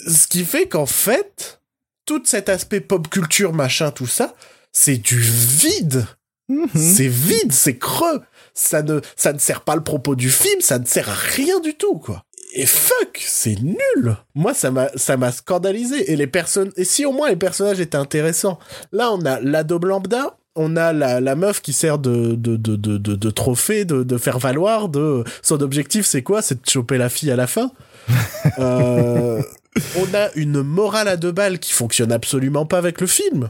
Ce qui fait qu'en fait, tout cet aspect pop culture, machin, tout ça, c'est du vide. Mhm. C'est vide, c'est creux. Ça ne, ça ne sert pas le propos du film, ça ne sert à rien du tout, quoi. Et fuck, c'est nul. Moi, ça m'a, ça m'a scandalisé. Et les personnes, et si au moins les personnages étaient intéressants. Là, on a l'ado lambda, on a la, la meuf qui sert de, de, de, de, de, de trophée, de, de faire valoir, de, son objectif, c'est quoi? C'est de choper la fille à la fin. Euh, on a une morale à deux balles qui fonctionne absolument pas avec le film.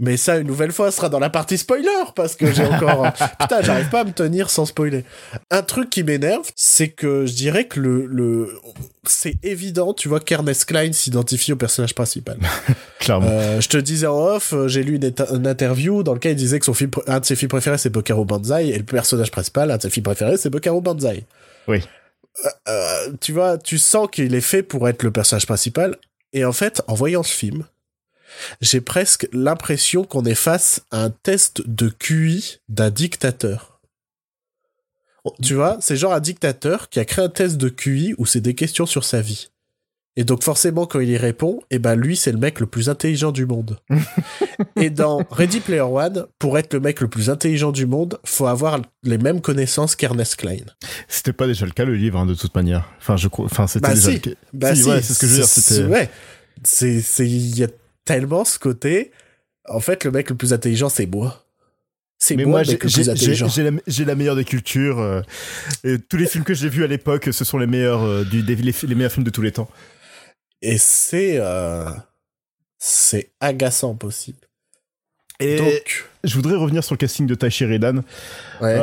Mais ça, une nouvelle fois, sera dans la partie spoiler, parce que j'ai encore... Putain, j'arrive pas à me tenir sans spoiler. Un truc qui m'énerve, c'est que je dirais que le... le... C'est évident, tu vois, qu'Ernest Klein s'identifie au personnage principal. Clairement. Euh, je te disais en off, euh, j'ai lu une, interview dans lequel il disait que son film, un de ses films préférés, c'est Bokaro Banzai, et le personnage principal, un de ses films préférés, c'est Bokaro Banzai. Oui. Euh, euh, tu vois, tu sens qu'il est fait pour être le personnage principal, et en fait, en voyant ce film, j'ai presque l'impression qu'on est face à un test de QI d'un dictateur. Tu vois, c'est genre un dictateur qui a créé un test de QI où c'est des questions sur sa vie. Et donc forcément quand il y répond, eh ben lui c'est le mec le plus intelligent du monde. et dans Ready Player One, pour être le mec le plus intelligent du monde, faut avoir les mêmes connaissances qu'Ernest Klein. C'était pas déjà le cas le livre hein, de toute manière. Enfin, je crois. Enfin, c'était Bah déjà si. le cas. Bah Si, si, ouais, c'est ce que je veux dire, c'était- Ouais, c'est c'est il y a tellement ce côté. En fait, le mec le plus intelligent c'est moi. C'est moi, j'ai la, meilleure des cultures. euh, et tous les films que j'ai vus à l'époque, ce sont les meilleurs, euh, du, des- les, les meilleurs films de tous les temps. Et c'est euh, c'est agaçant possible. Et Donc, je voudrais revenir sur le casting de Tai Sheridan. ouais.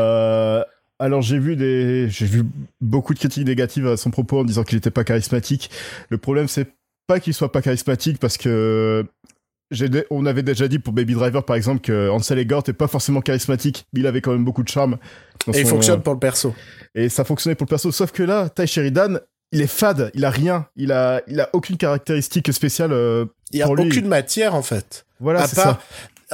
Alors j'ai vu des, j'ai vu beaucoup de critiques négatives à son propos en disant qu'il n'était pas charismatique. Le problème c'est pas qu'il soit pas charismatique parce que on avait déjà dit pour Baby Driver par exemple que Ansel Elgort est pas forcément charismatique, mais il avait quand même beaucoup de charme. et il fonctionne pour le perso. et ça fonctionnait pour le perso. Sauf que là, Ty Sheridan, il est fade, il a rien, il a, il a aucune caractéristique spéciale. euh, Il y a pour lui. aucune matière en fait. Voilà, à c'est part, ça.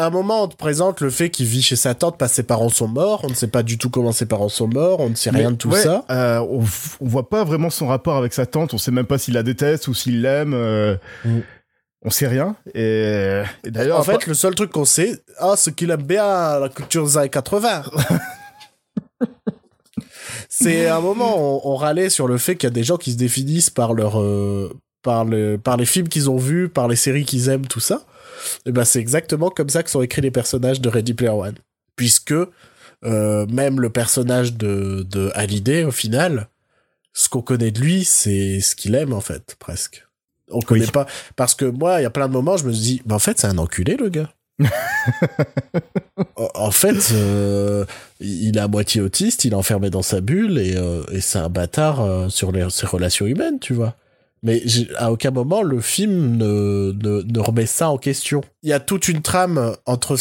À un moment, on te présente le fait qu'il vit chez sa tante parce que ses parents sont morts. On ne sait pas du tout comment ses parents sont morts. On ne sait rien de tout ouais, ça. euh, on, on voit pas vraiment son rapport avec sa tante. On sait même pas s'il la déteste ou s'il l'aime. euh, Mm. On sait rien. Et, et d'ailleurs, En fait, le seul truc qu'on sait, ah, c'est qu'il aime bien la culture des années 80. C'est un moment, on, on râlait sur le fait qu'il y a des gens qui se définissent par leur, euh, par le, par les films qu'ils ont vus, par les séries qu'ils aiment, tout ça. Et ben, c'est exactement comme ça que sont écrits les personnages de Ready Player One. Puisque, euh, même le personnage de, de Hallyday, au final, ce qu'on connaît de lui, c'est ce qu'il aime, en fait, presque. On connaît pas, parce que moi, il y a plein de moments, je me dis, bah, en fait, c'est un enculé, le gars. En- en fait, euh, il est à moitié autiste, il est enfermé dans sa bulle et, euh, et c'est un bâtard euh, sur les, ses relations humaines, tu vois. Mais à aucun moment le film ne, ne, ne remet ça en question. Il y a toute une trame entre euh,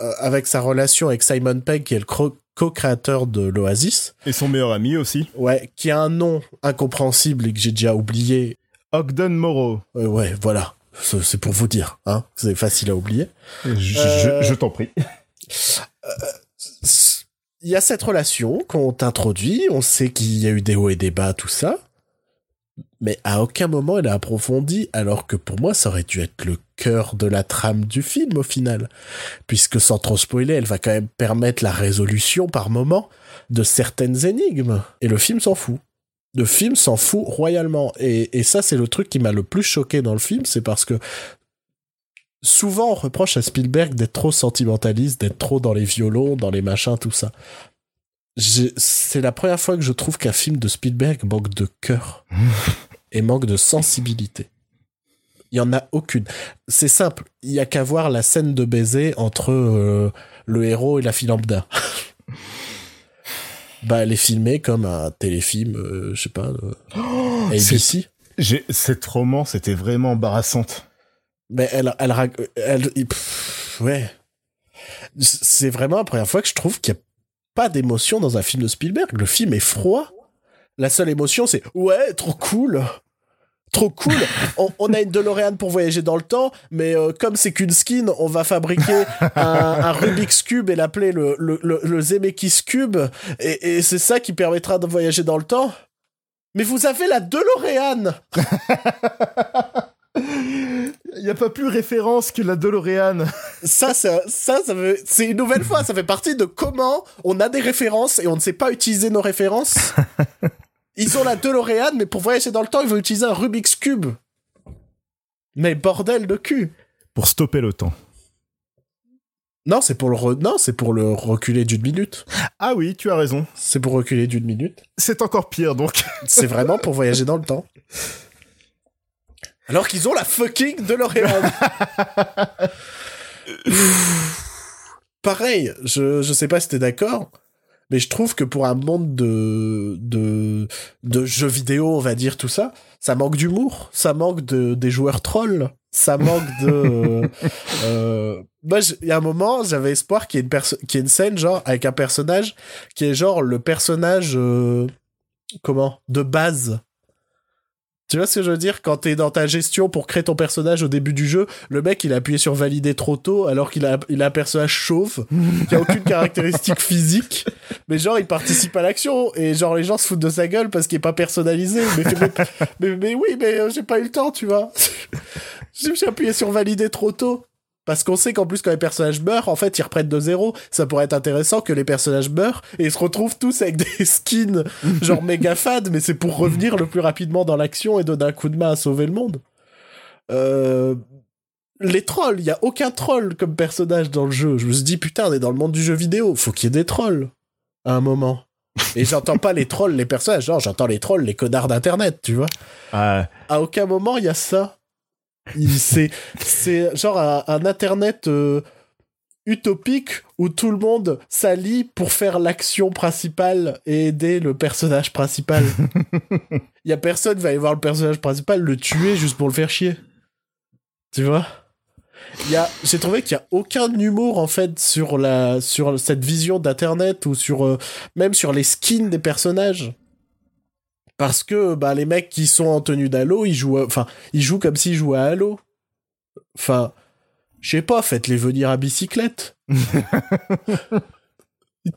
euh, avec sa relation avec Simon Pegg, qui est le co-créateur de l'Oasis, Et son meilleur ami aussi. ouais, qui a un nom incompréhensible et que j'ai déjà oublié. Ogden Morrow. Euh, ouais, voilà. C'est pour vous dire, hein. C'est facile à oublier. Je, je- Euh, je t'en prie. il y a cette relation qu'on t'introduit, on sait qu'il y a eu des hauts et des bas, tout ça, mais à aucun moment elle a approfondi, alors que pour moi ça aurait dû être le cœur de la trame du film au final, puisque sans trop spoiler, elle va quand même permettre la résolution par moment de certaines énigmes, et le film s'en fout. Le film s'en fout royalement, et, ça c'est le truc qui m'a le plus choqué dans le film, c'est parce que souvent on reproche à Spielberg d'être trop sentimentaliste, d'être trop dans les violons, dans les machins, tout ça. C'est la première fois que je trouve qu'un film de Spielberg manque de cœur et manque de sensibilité. Il y en a aucune. C'est simple, il y a qu'à voir la scène de baiser entre euh, le héros et la fille lambda. bah, elle est filmée comme un téléfilm, euh, je sais pas, euh, ABC. J'ai- Cette romance était vraiment embarrassante. Mais elle, elle, elle, pff, ouais. C'est vraiment la première fois que je trouve qu'il n'y a pas d'émotion dans un film de Spielberg. Le film est froid. La seule émotion, c'est ouais, trop cool. Trop cool. On, on a une DeLorean pour voyager dans le temps, mais euh, comme c'est qu'une skin, on va fabriquer un, un Rubik's Cube et l'appeler le, le, le, le Zemeckis Cube. Et, et c'est ça qui permettra de voyager dans le temps. Mais vous avez la DeLorean Il n'y a pas plus référence que la DeLorean. ça, ça, ça, ça veut- c'est une nouvelle fois, ça fait partie de comment on a des références et on ne sait pas utiliser nos références. Ils ont la DeLorean, mais pour voyager dans le temps, ils vont utiliser un Rubik's Cube. Mais bordel de cul. Pour stopper le temps. Non, c'est pour le re- non, c'est pour le reculer d'une minute. Ah oui, tu as raison. C'est pour reculer d'une minute. C'est encore pire donc. C'est vraiment pour voyager dans le temps. Alors qu'ils ont la fucking DeLorean. Pareil, je, je sais pas si t'es d'accord, mais je trouve que pour un monde de, de, de jeux vidéo, on va dire tout ça, ça manque d'humour, ça manque de, des joueurs trolls, ça manque de... euh, moi, il y a un moment, j'avais espoir qu'il y ait une, qu'il y ait une scène, genre, avec un personnage qui est genre le personnage... euh, comment? De base. Tu vois ce que je veux dire? Quand t'es dans ta gestion pour créer ton personnage au début du jeu, le mec il a appuyé sur valider trop tôt alors qu'il a, il a un personnage chauve qui a aucune caractéristique physique, mais genre il participe à l'action et genre les gens se foutent de sa gueule parce qu'il est pas personnalisé. Mais, mais, mais, mais oui, mais euh, j'ai pas eu le temps, tu vois. j'ai j'ai appuyé sur valider trop tôt. Parce qu'on sait qu'en plus, quand les personnages meurent, en fait, ils reprennent de zéro. Ça pourrait être intéressant que les personnages meurent et ils se retrouvent tous avec des skins, genre méga fades, mais c'est pour revenir le plus rapidement dans l'action et donner un coup de main à sauver le monde. Euh... Les trolls, il y a aucun troll comme personnage dans le jeu. Je me suis dit, putain, on est dans le monde du jeu vidéo. Faut qu'il y ait des trolls. À un moment. Et j'entends pas les trolls, les personnages. Genre, j'entends les trolls, les connards d'internet, tu vois. Ah, À aucun moment, il y a ça. C'est, c'est genre un, un internet euh, utopique où tout le monde s'allie pour faire l'action principale et aider le personnage principal. Il y a personne qui va aller voir le personnage principal le tuer juste pour le faire chier. Tu vois? Il y a, j'ai trouvé qu'il y a aucun humour en fait sur la sur cette vision d'internet ou sur euh, même sur les skins des personnages parce que bah les mecs qui sont en tenue d'Halo ils jouent enfin ils jouent comme s'ils jouaient à Halo. Enfin je sais pas faites-les venir à bicyclette.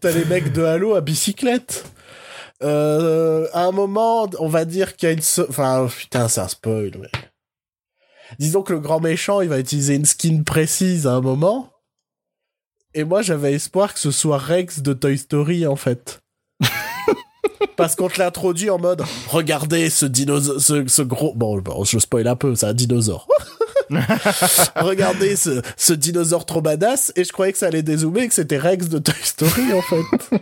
T'as les mecs de Halo à bicyclette. Euh, à un moment on va dire qu'il y a une so- enfin putain c'est un spoil mais disons que le grand méchant il va utiliser une skin précise à un moment. Et moi j'avais espoir que ce soit Rex de Toy Story en fait parce qu'on te l'introduit en mode regardez ce dinosaure, ce, ce gros. Bon, bon, je spoil un peu, c'est un dinosaure. regardez ce, ce dinosaure trop badass et je croyais que ça allait dézoomer et que c'était Rex de Toy Story en fait.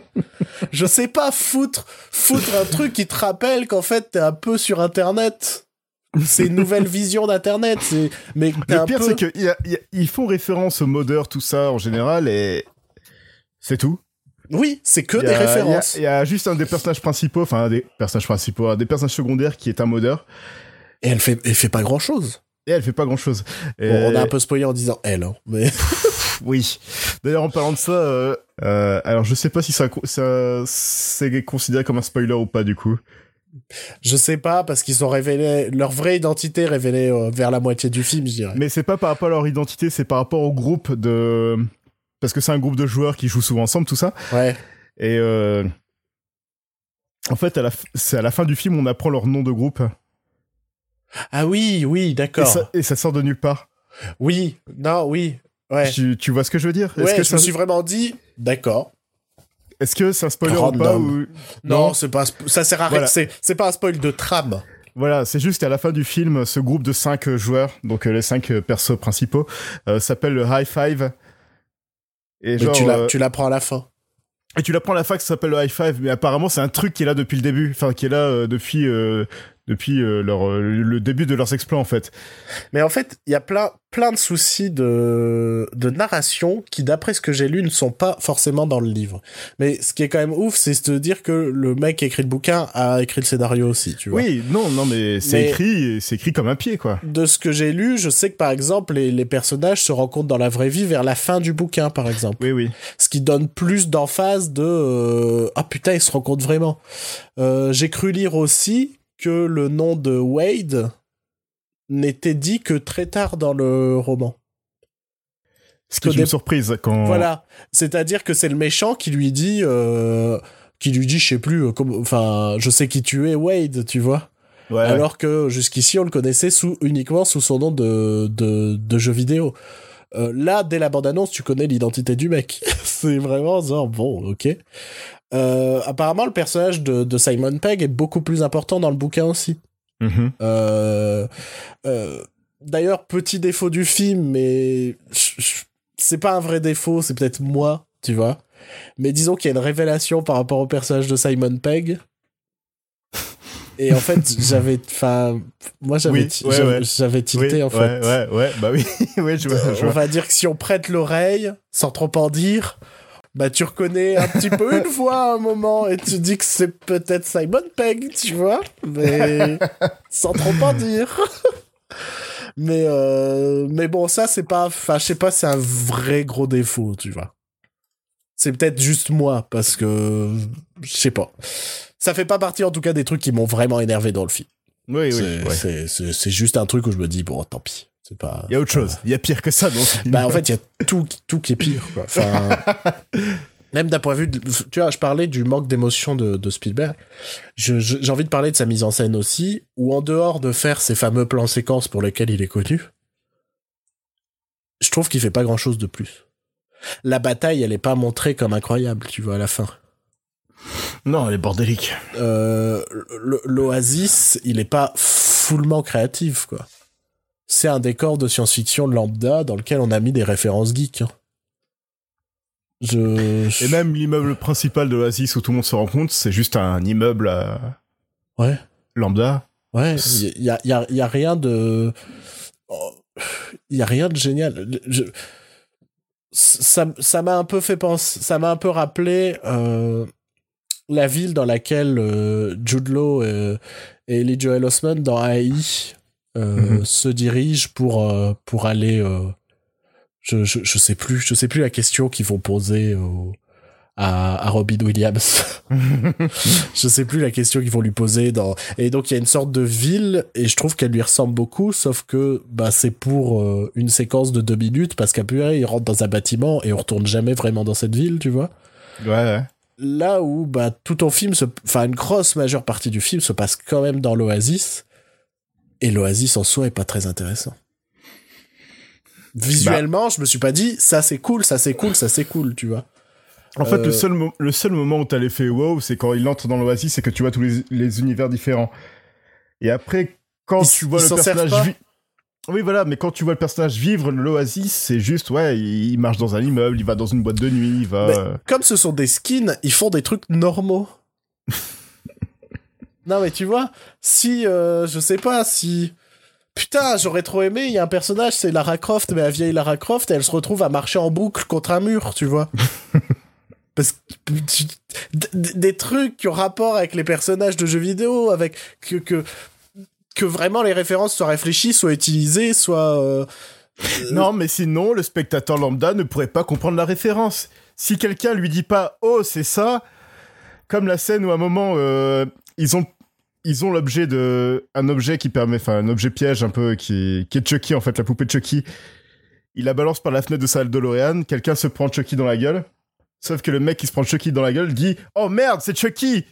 je sais pas foutre foutre un truc qui te rappelle qu'en fait t'es un peu sur internet. C'est une nouvelle vision d'internet, mais Le pire, peu- c'est qu'ils font référence aux modeurs, tout ça, en général, et c'est tout. Oui, c'est que des références. Il y, a- il y a juste un des personnages principaux, enfin, un des personnages principaux, un des personnages secondaires qui est un modeur, Et elle fait, elle fait pas grand chose. et elle fait pas grand chose. on a un peu spoilé en disant elle, hein, mais Oui. D'ailleurs, en parlant de ça, euh, euh, alors je sais pas si ça, ça c'est considéré comme un spoiler ou pas, du coup. je sais pas parce qu'ils ont révélé leur vraie identité révélée euh, vers la moitié du film, je dirais. Mais c'est pas par rapport à leur identité, c'est par rapport au groupe de... Parce que c'est un groupe de joueurs qui jouent souvent ensemble, tout ça. Ouais. Et euh, en fait, c'est à la fin du film, on apprend leur nom de groupe. Ah oui, oui, d'accord. et ça sort de nulle part. Oui, non, oui. Ouais. Tu, tu vois ce que je veux dire? Est-ce Ouais, que je ça- me suis vraiment dit, d'accord. Est-ce que c'est un spoiler ou pas Random. ou... Non, c'est pas, ça sert à rien. Voilà. C'est, c'est pas un spoil de trame. Voilà, c'est juste qu'à la fin du film, ce groupe de cinq joueurs, donc euh, les cinq euh, persos principaux, euh, s'appelle le High Five. Et Mais genre, tu, euh, tu l'apprends à la fin. et tu l'apprends à la fac, ça s'appelle le High Five, mais apparemment c'est un truc qui est là depuis le début, enfin qui est là euh, depuis euh, depuis euh, leur euh, le début de leurs exploits en fait. Mais en fait, il y a plein, plein de soucis de, de narration qui, d'après ce que j'ai lu, ne sont pas forcément dans le livre. Mais ce qui est quand même ouf, c'est de dire que le mec qui a écrit le bouquin a écrit le scénario aussi, tu vois. Oui, non, non, mais c'est écrit, c'est écrit comme un pied quoi. De ce que j'ai lu, je sais que par exemple, les, les personnages se rencontrent dans la vraie vie vers la fin du bouquin, par exemple. Oui, oui. Ce qui donne plus d'emphase de euh, ah putain, ils se rencontrent vraiment. Euh, j'ai cru lire aussi que le nom de Wade n'était dit que très tard dans le roman. Ce qui est une surprise quand. Voilà, c'est-à-dire que c'est le méchant qui lui dit, euh, qui lui dit, je sais plus, euh, enfin, je sais qui tu es, Wade, tu vois. Ouais, Alors que jusqu'ici on le connaissait sous uniquement sous son nom de de, de jeu vidéo. Euh, là, dès la bande-annonce, tu connais l'identité du mec. c'est vraiment genre bon, ok. Euh, apparemment, le personnage de, de Simon Pegg est beaucoup plus important dans le bouquin aussi. Mhm. Euh, euh, D'ailleurs, petit défaut du film, mais c'est pas un vrai défaut, c'est peut-être moi, tu vois. Mais disons qu'il y a une révélation par rapport au personnage de Simon Pegg. Et en fait, j'avais, enfin, moi j'avais, Oui, ouais, j'avais ouais. j'avais tilté Oui, en fait. Ouais, ouais, bah oui, ouais, je vois, je On va dire que si on prête l'oreille, sans trop en dire, bah tu reconnais un petit peu une fois à un moment et tu dis que c'est peut-être Simon Pegg, tu vois, mais sans trop en dire. mais euh, mais bon, ça c'est pas, enfin je sais pas, c'est un vrai gros défaut, tu vois. C'est peut-être juste moi parce que je sais pas. Ça fait pas partie en tout cas des trucs qui m'ont vraiment énervé dans le film. Oui, oui, C'est- ouais. juste un truc où je me dis bon tant pis. C'est pas. Il y a autre chose. Il y a pire que ça, donc. Bah en fait, il y a tout, tout qui est pire. Quoi. Enfin, même d'un point de vue, de- tu vois, je parlais du manque d'émotion de, de Spielberg. Je- je- J'ai envie de parler de sa mise en scène aussi, où en dehors de faire ces fameux plans séquences pour lesquels il est connu, je trouve qu'il fait pas grand chose de plus. La bataille, elle est pas montrée comme incroyable, tu vois, à la fin. Non, elle est bordélique. Euh, L'Oasis, il est pas fullement créatif, quoi. C'est un décor de science-fiction lambda dans lequel on a mis des références geeks. hein. Je... Et même l'immeuble principal de l'Oasis où tout le monde se rencontre, c'est juste un immeuble euh, Ouais, lambda. ouais, il y a, y, a, y a rien de... Il y a rien de génial. Je... Ça ça m'a un peu fait penser... Ça m'a un peu rappelé euh, la ville dans laquelle euh, Jude Law et, et Lee Joel Osment dans AI euh, Mhm. se dirigent pour, euh, pour aller... euh, je, je, je sais plus, je sais plus la question qu'ils vont poser au- à, à Robin Williams. je sais plus la question qu'ils vont lui poser dans et donc il y a une sorte de ville et je trouve qu'elle lui ressemble beaucoup sauf que bah c'est pour euh, une séquence de deux minutes parce qu'après il rentre dans un bâtiment et on retourne jamais vraiment dans cette ville tu vois Ouais, ouais. Là où bah tout ton film se enfin une grosse majeure partie du film se passe quand même dans l'oasis. Et l'oasis en soi est pas très intéressant. Visuellement je me suis pas dit ça c'est cool ça c'est cool ça c'est cool tu vois. En fait, Euh, le, seul mo- le seul moment où t'as l'effet wow, c'est quand il entre dans l'oasis et que tu vois tous les, les univers différents. Et après, quand Ils- tu vois le personnage... vi- Oui, voilà, mais quand tu vois le personnage vivre l'oasis, c'est juste, ouais, il, marche dans un immeuble, il va dans une boîte de nuit, il va... Mais- euh, Comme ce sont des skins, ils font des trucs normaux. non mais tu vois, si euh, je sais pas si putain j'aurais trop aimé, il y a un personnage c'est Lara Croft, mais la vieille Lara Croft, elle se retrouve à marcher en boucle contre un mur, tu vois. Parce que des trucs qui ont rapport avec les personnages de jeux vidéo, avec que que que vraiment les références soient réfléchies, soient utilisées, soient euh, Non, mais sinon, le spectateur lambda ne pourrait pas comprendre la référence. Si quelqu'un lui dit pas « Oh, c'est ça », comme la scène où à un moment, euh, ils ont ils ont l'objet de un objet qui permet enfin un objet piège un peu qui qui est Chucky en fait la poupée Chucky. Il la balance par la fenêtre de sa DeLorean quelqu'un se prend Chucky dans la gueule. Sauf que le mec qui se prend Chucky dans la gueule dit oh merde c'est Chucky!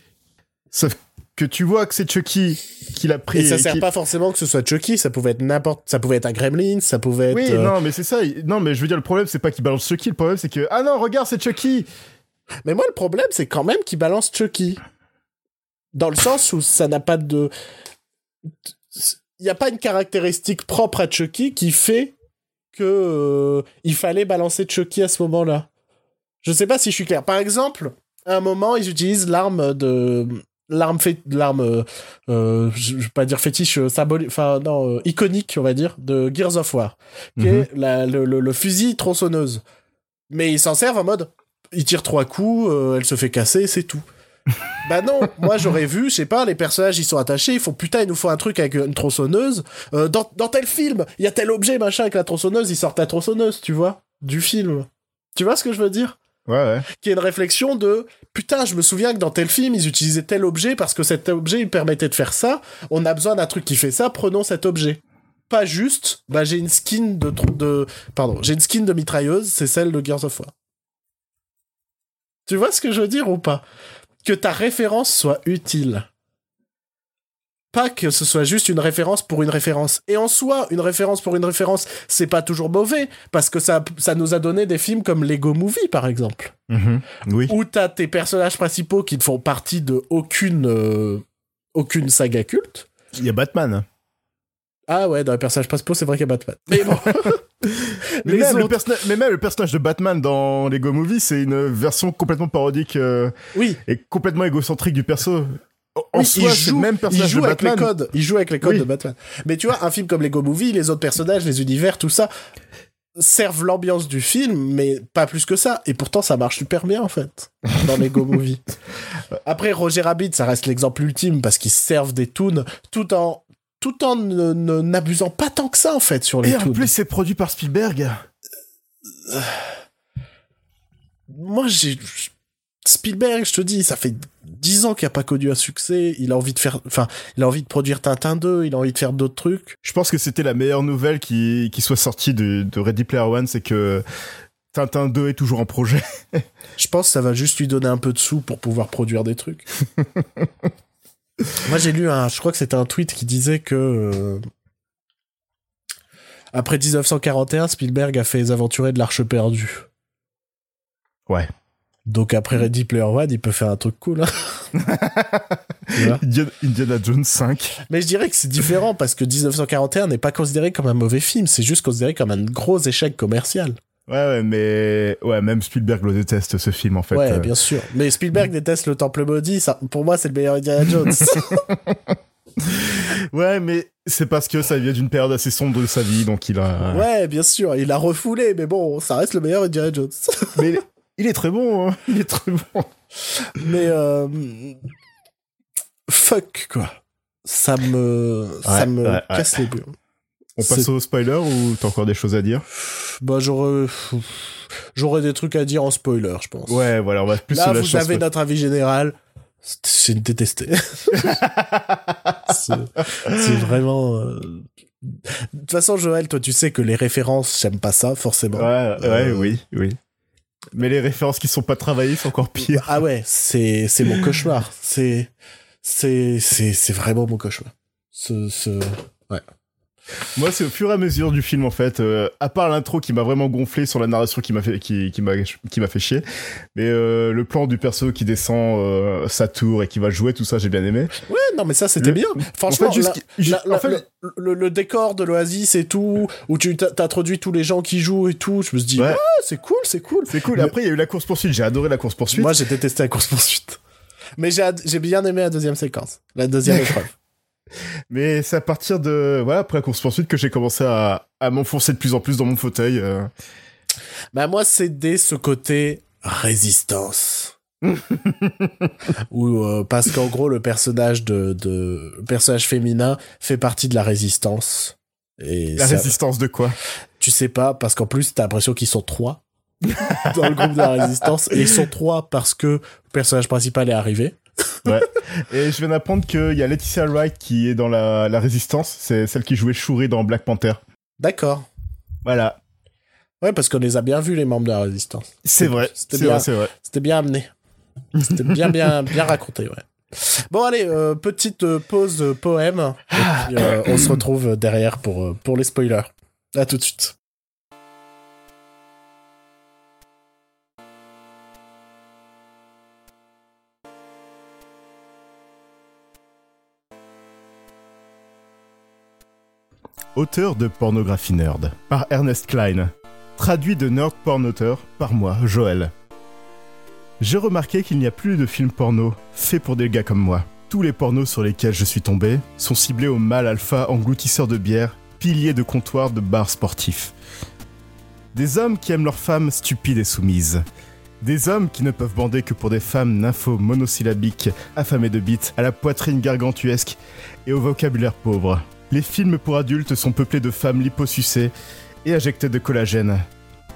Sauf que tu vois que c'est Chucky qui l'a pris Et ça et sert qui- pas forcément que ce soit Chucky, ça pouvait être n'importe, ça pouvait être un Gremlin, ça pouvait être. oui euh, non mais c'est ça non mais je veux dire le problème c'est pas qu'il balance Chucky le problème c'est que ah non regarde c'est Chucky Mais moi, le problème, c'est quand même qu'il balance Chucky. Dans le sens où ça n'a pas de. Il n'y a pas une caractéristique propre à Chucky qui fait que euh, il fallait balancer Chucky à ce moment-là. Je sais pas si je suis clair. Par exemple, à un moment, ils utilisent l'arme de. L'arme fait l'arme euh, euh, je je vais pas dire fétiche euh, symbolique enfin non iconique on va dire de Gears of War qui est la- le, le- le fusil tronçonneuse mais ils s'en servent en mode il tire trois coups, elle se fait casser, c'est tout. bah non, moi j'aurais vu, je sais pas, les personnages ils sont attachés, ils font putain, il nous faut un truc avec une tronçonneuse. Euh, dans, dans tel film, il y a tel objet machin avec la tronçonneuse, ils sortent la tronçonneuse, tu vois, du film. Tu vois ce que je veux dire? Ouais ouais Qui est une réflexion de putain, je me souviens que dans tel film ils utilisaient tel objet parce que cet objet il permettait de faire ça. On a besoin d'un truc qui fait ça, prenons cet objet. Pas juste, bah j'ai une skin de, de pardon, j'ai une skin de mitrailleuse, c'est celle de Gears of War. Tu vois ce que je veux dire ou pas? Que ta référence soit utile. Pas que ce soit juste une référence pour une référence. Et en soi, une référence pour une référence, c'est pas toujours mauvais, parce que ça, ça nous a donné des films comme Lego Movie, par exemple Mhm. oui où t'as tes personnages principaux qui ne font partie de aucune euh, aucune saga culte. il y a Batman Ah ouais, dans les personnages principaux, c'est vrai qu'il y a Batman. Mais bon, le mais même le personnage de Batman dans Lego Movie, c'est une version complètement parodique euh, oui, et complètement égocentrique du perso. En- oui, soi, il joue, il de avec les codes. Il joue avec les codes Oui. de Batman. Mais tu vois, un film comme Lego Movie, les autres personnages, les univers, tout ça servent l'ambiance du film, mais pas plus que ça. Et pourtant, ça marche super bien en fait dans Lego Movie. Après, Roger Rabbit, ça reste l'exemple ultime parce qu'ils servent des toons tout en tout en n'abusant pas tant que ça en fait sur les Et en plus, c'est produit par Spielberg. moi j'ai Spielberg, je te dis, ça fait 10 ans qu'il a pas connu un succès, il a envie de faire enfin, il a envie de produire Tintin 2, il a envie de faire d'autres trucs. Je pense que c'était la meilleure nouvelle qui, qui soit sortie de, de Ready Player One, c'est que Tintin 2 est toujours en projet. Je pense que ça va juste lui donner un peu de sous pour pouvoir produire des trucs. Moi j'ai lu un je crois que c'était un tweet qui disait que euh, après 1941, Spielberg a fait les aventuriers de l'Arche perdue. Ouais. Donc après Ready Player One, il peut faire un truc cool. hein. Indiana, Jones 5. Mais je dirais que c'est différent parce que 1941 n'est pas considéré comme un mauvais film, c'est juste considéré comme un gros échec commercial. Ouais, ouais, mais ouais, même Spielberg le déteste ce film en fait. ouais, Euh, bien sûr. Mais Spielberg déteste le Temple maudit, ça, pour moi c'est le meilleur Indiana Jones. Ouais, mais c'est parce que ça vient d'une période assez sombre de sa vie, donc il a. ouais, bien sûr, il a refoulé, mais bon, ça reste le meilleur Indiana Jones. Mais il est, très bon, hein. il est très bon. mais euh, fuck quoi. Ça me, ça me ouais, ouais. casse les burnes. On passe au spoiler ou t'as encore des choses à dire? Bah j'aurais, j'aurais des trucs à dire en spoiler, je pense. Ouais, voilà, on va plus Là, se vous avez notre avis général. C'est- détesté. c'est c'est vraiment. euh, De toute façon, Joël, toi, tu sais que les références, j'aime pas ça, forcément. Ouais, ouais, Euh, oui, oui. Mais les références qui sont pas travaillées, c'est encore pire. Ah ouais, c'est c'est mon cauchemar. C'est c'est c'est c'est vraiment mon cauchemar. Ce ce ouais. Moi, c'est au fur et à mesure du film, en fait. Euh, à part l'intro qui m'a vraiment gonflé sur la narration qui m'a fait, qui, qui m'a, qui m'a fait chier. Mais euh, le plan du perso qui descend euh, sa tour et qui va jouer, tout ça, j'ai bien aimé. Ouais, non, mais ça, c'était Le- bien. Franchement, en fait, juste la- qu'il- ju- la- la- en fait, le, le- le décor de l'Oasis et tout, où tu t'introduis tous les gens qui jouent et tout, je me suis dit, Ouais. ah, c'est cool, c'est cool. c'est cool. Mais- après, il y a eu la course poursuite. J'ai adoré la course poursuite. Moi, j'ai détesté la course-poursuite. Mais j'ai j'ai bien aimé la deuxième séquence, la deuxième épreuve. Mais c'est à partir de voilà après la course poursuite que j'ai commencé à, à m'enfoncer de plus en plus dans mon fauteuil. euh. Bah moi, c'est dès ce côté résistance. Ou euh, parce qu'en gros, le personnage de, de le personnage féminin fait partie de la résistance. Et La ça- résistance de quoi? Tu sais pas parce qu'en plus t'as l'impression qu'ils sont trois dans le groupe de la résistance et ils sont trois parce que le personnage principal est arrivé. Ouais. Et je viens d'apprendre qu'il y a Laetitia Wright qui est dans la, la résistance. C'est celle qui jouait Shuri dans Black Panther. D'accord. Voilà. Ouais, parce qu'on les a bien vus les membres de la résistance. C'est vrai. C'était bien. vrai, c'est vrai. C'était bien amené. C'était bien, bien, bien raconté, ouais. Bon, allez, euh, petite euh, pause euh, poème. Et puis, on se retrouve derrière pour, pour les spoilers. À tout de suite. Auteur de Pornographie Nerd par Ernest Klein. Traduit de Nerd Porn Auteur par moi, Joël. J'ai remarqué qu'il n'y a plus de films porno faits pour des gars comme moi. Tous les pornos sur lesquels je suis tombé sont ciblés aux mâles alpha engloutisseurs de bière, piliers de comptoirs de bars sportifs. Des hommes qui aiment leurs femmes stupides et soumises. Des hommes qui ne peuvent bander que pour des femmes nympho monosyllabiques, affamées de bites, à la poitrine gargantuesque et au vocabulaire pauvre. Les films pour adultes sont peuplés de femmes liposucées et injectées de collagène.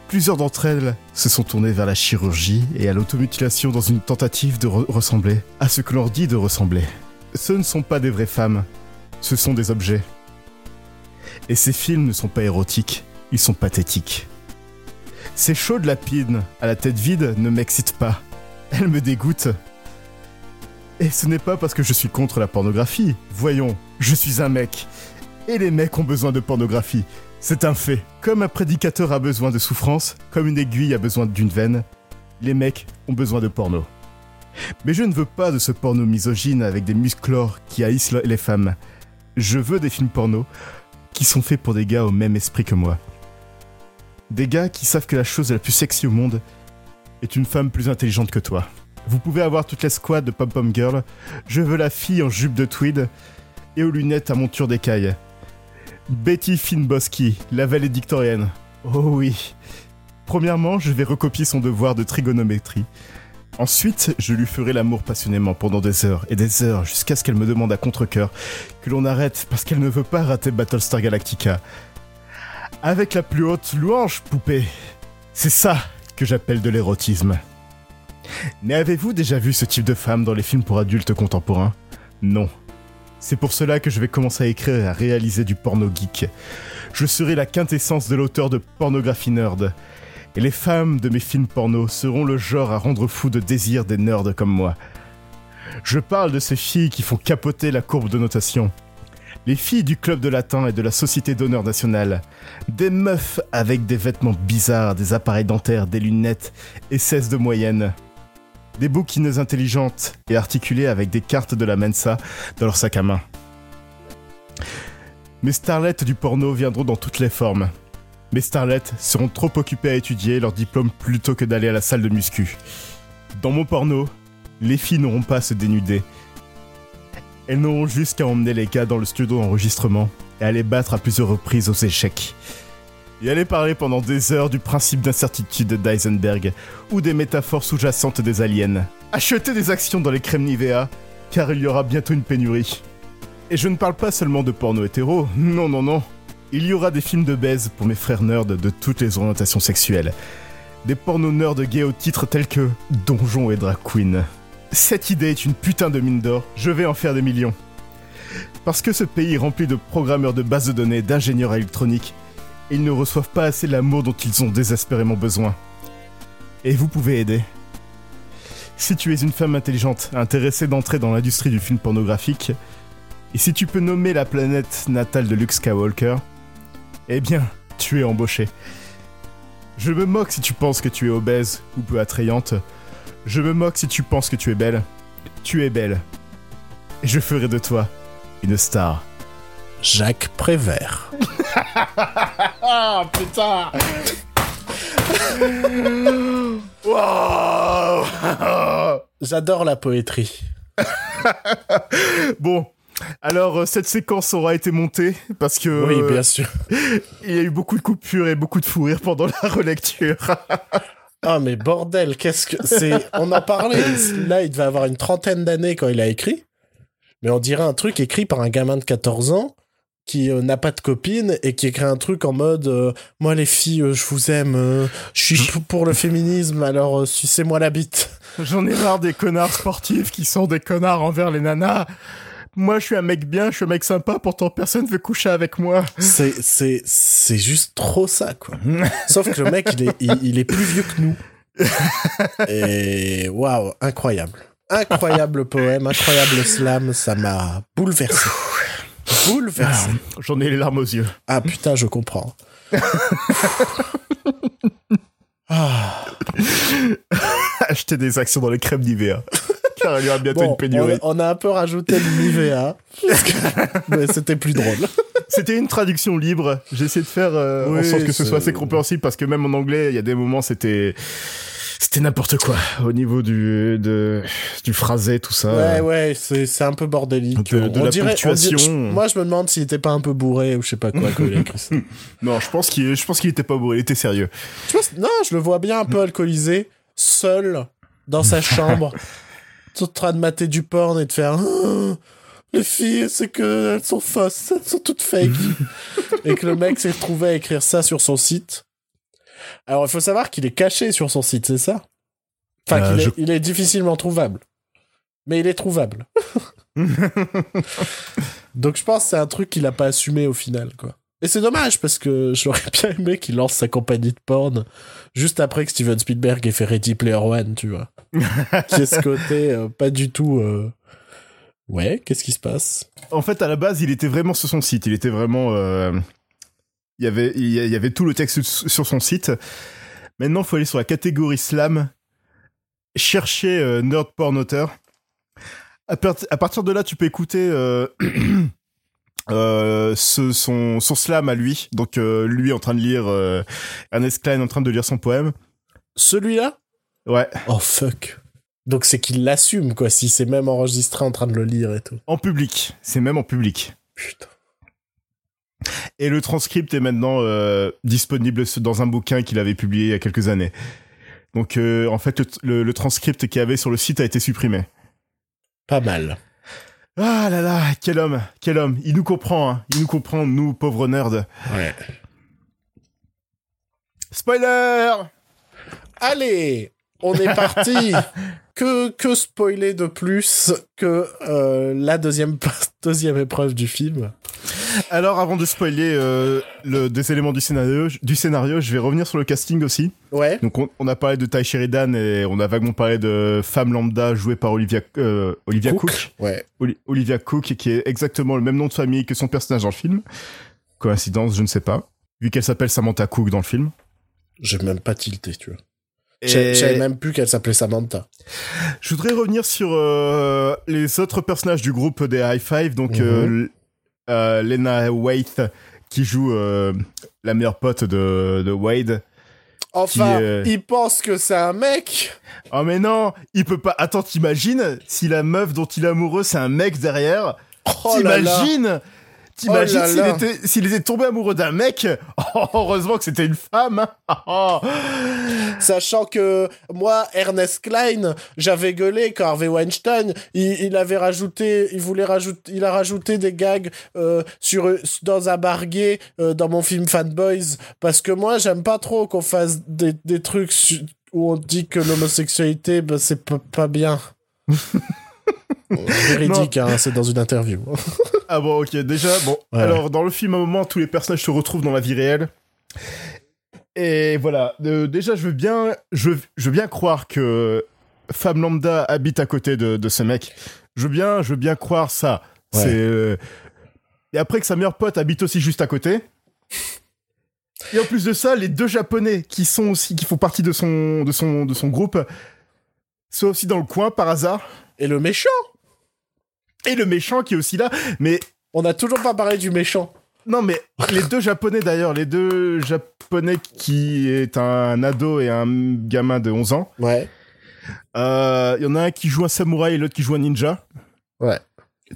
Plusieurs d'entre elles se sont tournées vers la chirurgie et à l'automutilation dans une tentative de re- ressembler à ce que l'on dit de ressembler. Ce ne sont pas des vraies femmes, ce sont des objets. Et ces films ne sont pas érotiques, ils sont pathétiques. Ces chaudes lapines à la tête vide ne m'excitent pas. Elles me dégoûtent. Et ce n'est pas parce que je suis contre la pornographie. Voyons, je suis un mec. Et les mecs ont besoin de pornographie. C'est un fait. Comme un prédicateur a besoin de souffrance, comme une aiguille a besoin d'une veine, les mecs ont besoin de porno. Mais je ne veux pas de ce porno misogyne avec des musclores qui haïssent le- les femmes. Je veux des films porno qui sont faits pour des gars au même esprit que moi. Des gars qui savent que la chose la plus sexy au monde est une femme plus intelligente que toi. Vous pouvez avoir toute la squad de Pom Pom Girl. Je veux la fille en jupe de tweed et aux lunettes à monture d'écaille. Betty Finboski, la valédictorienne. Oh oui. Premièrement, je vais recopier son devoir de trigonométrie. Ensuite, je lui ferai l'amour passionnément pendant des heures et des heures jusqu'à ce qu'elle me demande à contre-coeur que l'on arrête parce qu'elle ne veut pas rater Battlestar Galactica. Avec la plus haute louange, poupée. C'est ça que j'appelle de l'érotisme. Mais avez-vous déjà vu ce type de femme dans les films pour adultes contemporains? Non. C'est pour cela que je vais commencer à écrire et à réaliser du porno geek. Je serai la quintessence de l'auteur de pornographie nerd. Et les femmes de mes films porno seront le genre à rendre fou de désir des nerds comme moi. Je parle de ces filles qui font capoter la courbe de notation. Les filles du club de latin et de la Société d'honneur nationale. Des meufs avec des vêtements bizarres, des appareils dentaires, des lunettes et 16 de moyenne. Des bouquineuses intelligentes et articulées avec des cartes de la Mensa dans leur sac à main. Mes starlettes du porno viendront dans toutes les formes. Mes starlettes seront trop occupées à étudier leur diplôme plutôt que d'aller à la salle de muscu. Dans mon porno, les filles n'auront pas à se dénuder. Elles n'auront juste qu'à emmener les gars dans le studio d'enregistrement et à les battre à plusieurs reprises aux échecs. Et aller parler pendant des heures du principe d'incertitude d'Eisenberg ou des métaphores sous-jacentes des aliens. Acheter des actions dans les crèmes Nivea, car il y aura bientôt une pénurie. Et je ne parle pas seulement de porno hétéro, non, non, non. Il y aura des films de baise pour mes frères nerds de toutes les orientations sexuelles. Des pornos nerds gays au titre tels que Donjon et Drag Queen. Cette idée est une putain de mine d'or, je vais en faire des millions. Parce que ce pays rempli de programmeurs de bases de données, d'ingénieurs électroniques, ils ne reçoivent pas assez l'amour dont ils ont désespérément besoin. Et vous pouvez aider. Si tu es une femme intelligente, intéressée d'entrer dans l'industrie du film pornographique, Et si tu peux nommer la planète natale de Luke Skywalker, eh bien, tu es embauché. Je me moque si tu penses que tu es obèse ou peu attrayante. Je me moque si tu penses que tu es belle. Tu es belle. Et je ferai de toi une star. Jacques Prévert. Ah putain Wow J'adore la poétrie. Bon, alors euh, cette séquence aura été montée parce que Oui, euh, bien sûr. il y a eu beaucoup de coupures et beaucoup de fou rire pendant la relecture. Ah mais bordel, qu'est-ce que c'est? On en parlait. Là, il devait avoir une trentaine d'années quand il a écrit. Mais on dirait un truc écrit par un gamin de 14 ans qui euh, n'a pas de copine et qui écrit un truc en mode euh, moi les filles euh, je vous aime je suis pour le féminisme alors sucez-moi la bite. J'en ai marre des connards sportifs qui sont des connards envers les nanas. Moi, je suis un mec bien, je suis un mec sympa, pourtant personne veut coucher avec moi. C'est c'est c'est juste trop ça quoi. Sauf que le mec il est il, il est plus vieux que nous. Et waouh, incroyable. Incroyable poème, incroyable slam, ça m'a bouleversé. Bouleversé. J'en ai les larmes aux yeux. Ah putain, je comprends. Ah, Acheter des actions dans les crèmes d'IVA. Car il y aura bientôt bon, une pénurie. on, on a un peu rajouté que- mais c'était plus drôle. C'était une traduction libre. J'ai essayé de faire euh, en Oui, sorte que ce soit assez compréhensible parce que même en anglais, il y a des moments, c'était c'était n'importe quoi au niveau du de du phrasé tout ça. Ouais, ouais, c'est c'est un peu bordélique. De- de On la dirait- on ponctuation. dirait- moi, je me demande s'il était pas un peu bourré ou je sais pas quoi quand il a écrit ça. Non, je pense qu'il je pense qu'il était pas bourré, il était sérieux. Tu vois, c'est- non, je le vois bien un peu alcoolisé, seul, dans sa chambre, en train de mater du porn et de faire Ah, Les filles, c'est que elles sont fausses, elles sont toutes fake. et que le mec s'est retrouvé à écrire ça sur son site. Alors, il faut savoir qu'il est caché sur son site, c'est ça? Enfin, Euh, qu'il est, je- il est difficilement trouvable. Mais il est trouvable. Donc, je pense que c'est un truc qu'il a pas assumé au final, quoi. Et c'est dommage parce que j'aurais bien aimé qu'il lance sa compagnie de porn juste après que Steven Spielberg ait fait Ready Player One, tu vois. qui est ce côté euh, pas du tout. euh, Ouais, qu'est-ce qui se passe? En fait, à la base, il était vraiment sur son site. Il était vraiment. Il y avait, il y avait tout le texte sur son site. Maintenant, il faut aller sur la catégorie slam, chercher euh, nerd porn auteur. À, part- à partir de là, tu peux écouter euh, euh, ce- son, son slam à lui. Donc, euh, lui en train de lire Ernest Klein en train de lire son poème. Celui-là? Ouais, Oh fuck. Donc c'est qu'il l'assume, quoi, si c'est même enregistré en train de le lire et tout. en public. C'est même en public. Putain. Et le transcript est maintenant euh, disponible dans un bouquin qu'il avait publié il y a quelques années. Donc euh, en fait, le, le- le transcript qu'il y avait sur le site a été supprimé. Pas mal. Ah là là, quel homme, quel homme. Il nous comprend, hein. il nous comprend, nous pauvres nerds. Ouais. Spoiler Allez, on est parti. que, que spoiler de plus que euh, la deuxième, deuxième épreuve du film Alors avant de spoiler euh, le, des éléments du scénario, du scénario, je vais revenir sur le casting aussi. Ouais. Donc on, on a parlé de Ty Sheridan et on a vaguement parlé de femme lambda jouée par Olivia, euh, Olivia Cook. Ouais. Oli- Olivia Cook, qui est exactement le même nom de famille que son personnage dans le film. Coïncidence, je ne sais pas. Vu qu'elle s'appelle Samantha Cook dans le film. J'ai même pas tilté, tu vois. Et Je savais même plus qu'elle s'appelait Samantha. Je voudrais revenir sur euh, les autres personnages du groupe des High Five. Donc, Mhm. euh, euh, Lena Waite, qui joue la meilleure pote de, de Wade. Enfin, Qui, euh, il pense que c'est un mec. Oh mais non, il peut pas... Attends, t'imagines si la meuf dont il est amoureux, c'est un mec derrière? Oh. T'imagines T'imagines Oh s'il était, s'il était tombé amoureux d'un mec? Oh, Heureusement que c'était une femme hein. Oh. Sachant que moi, Ernest Klein, j'avais gueulé quand Harvey Weinstein, il, il avait rajouté, il voulait rajouter, il a rajouté des gags euh, sur dans un bar gay euh, dans mon film Fanboys parce que moi, j'aime pas trop qu'on fasse des, des trucs où on dit que l'homosexualité, ben, c'est pas bien. Véridique, hein, c'est dans une interview. Ah bon, ok, déjà, bon. Ouais. Alors, dans le film, à un moment, tous les personnages se retrouvent dans la vie réelle. Et voilà, euh, déjà, je veux bien, je, veux- je veux bien croire que Femme Lambda habite à côté de, de ce mec. Je veux bien, je veux bien croire ça. C'est euh, et après que sa meilleure pote habite aussi juste à côté. Et en plus de ça, les deux japonais qui sont aussi qui font partie de son de son de son groupe sont aussi dans le coin par hasard. Et le méchant Et le méchant qui est aussi là. Mais On a toujours pas parlé du méchant. non, mais les deux japonais d'ailleurs, les deux japonais qui est un ado et un gamin de 11 ans. Ouais. Euh, Il y en a un qui joue un samouraï et l'autre qui joue un ninja. Ouais.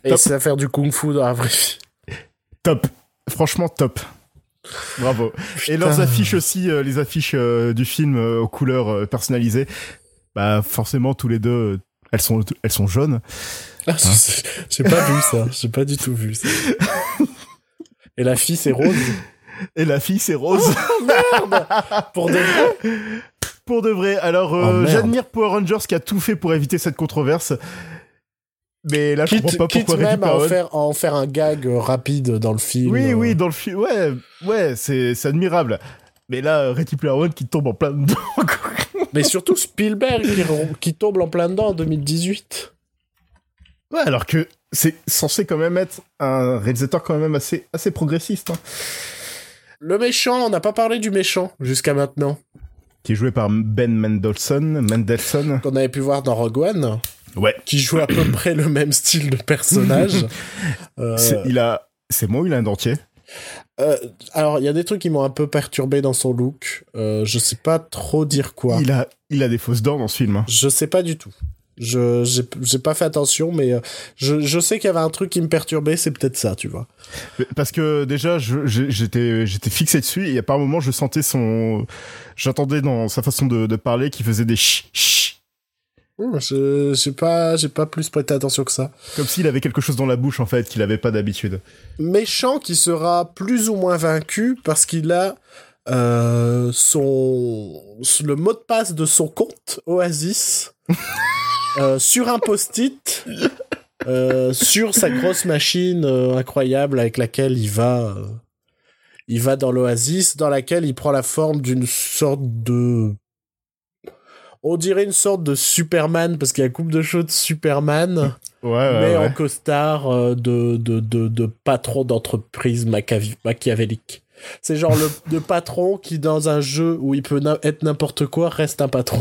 Et c'est à faire du kung-fu dans la vraie vie. Top. Franchement, top. Bravo. Et leurs affiches aussi, euh, les affiches euh, du film aux couleurs personnalisées. Bah, forcément, tous les deux, elles sont, elles sont jaunes. Ah, j'ai- J'ai pas vu ça. J'ai pas du tout vu ça. Et la fille, c'est rose. Et la fille, c'est rose. Merde Pour des vrai pour de vrai. Alors, euh, Oh, merde. j'admire Power Rangers qui a tout fait pour éviter cette controverse. Mais là, je Quitte, comprends pas pourquoi même à en, faire, à en faire un gag euh, rapide dans le film. Oui, euh. oui, dans le film. Ouais, ouais, c'est admirable. Mais là, Ready Player One qui tombe en plein dedans. Mais surtout Spielberg qui, qui tombe en plein dedans en 2018. Ouais, alors que c'est censé quand même être un réalisateur quand même assez, assez progressiste. hein. Le méchant, on n'a pas parlé du méchant jusqu'à maintenant. Qui est joué par Ben Mendelsohn. Mendelsohn. Qu'on avait pu voir dans Rogue One. Ouais. Qui joue à peu près le même style de personnage. Euh, C'est- Il a. C'est moi, il a un dentier? euh, alors, il y a des trucs qui m'ont un peu perturbé dans son look. Euh, je sais pas trop dire quoi. Il a, il a des fausses dents dans ce film. hein. Je sais pas du tout. Je j'ai pas fait attention, mais euh, je, je sais qu'il y avait un truc qui me perturbait, c'est peut-être ça, tu vois. Parce que déjà, j'étais, j'étais fixé dessus et à par moment, je sentais son, j'entendais dans sa façon de, de parler qu'il faisait des ch ch je- J'ai pas j'ai pas plus prêté attention que ça. comme s'il avait quelque chose dans la bouche en fait qu'il avait pas d'habitude. Méchant qui sera plus ou moins vaincu parce qu'il a euh, son le mot de passe de son compte Oasis euh, sur un post-it euh, sur sa grosse machine euh, incroyable avec laquelle il va il va dans l'Oasis dans laquelle il prend la forme d'une sorte de on dirait une sorte de Superman parce qu'il y a coupe de cheveux de Superman Ouais, ouais, mais ouais. en costard de, de, de, de patron d'entreprise machiav- machiavélique. C'est genre le, le patron qui, dans un jeu où il peut être n'importe quoi, reste un patron.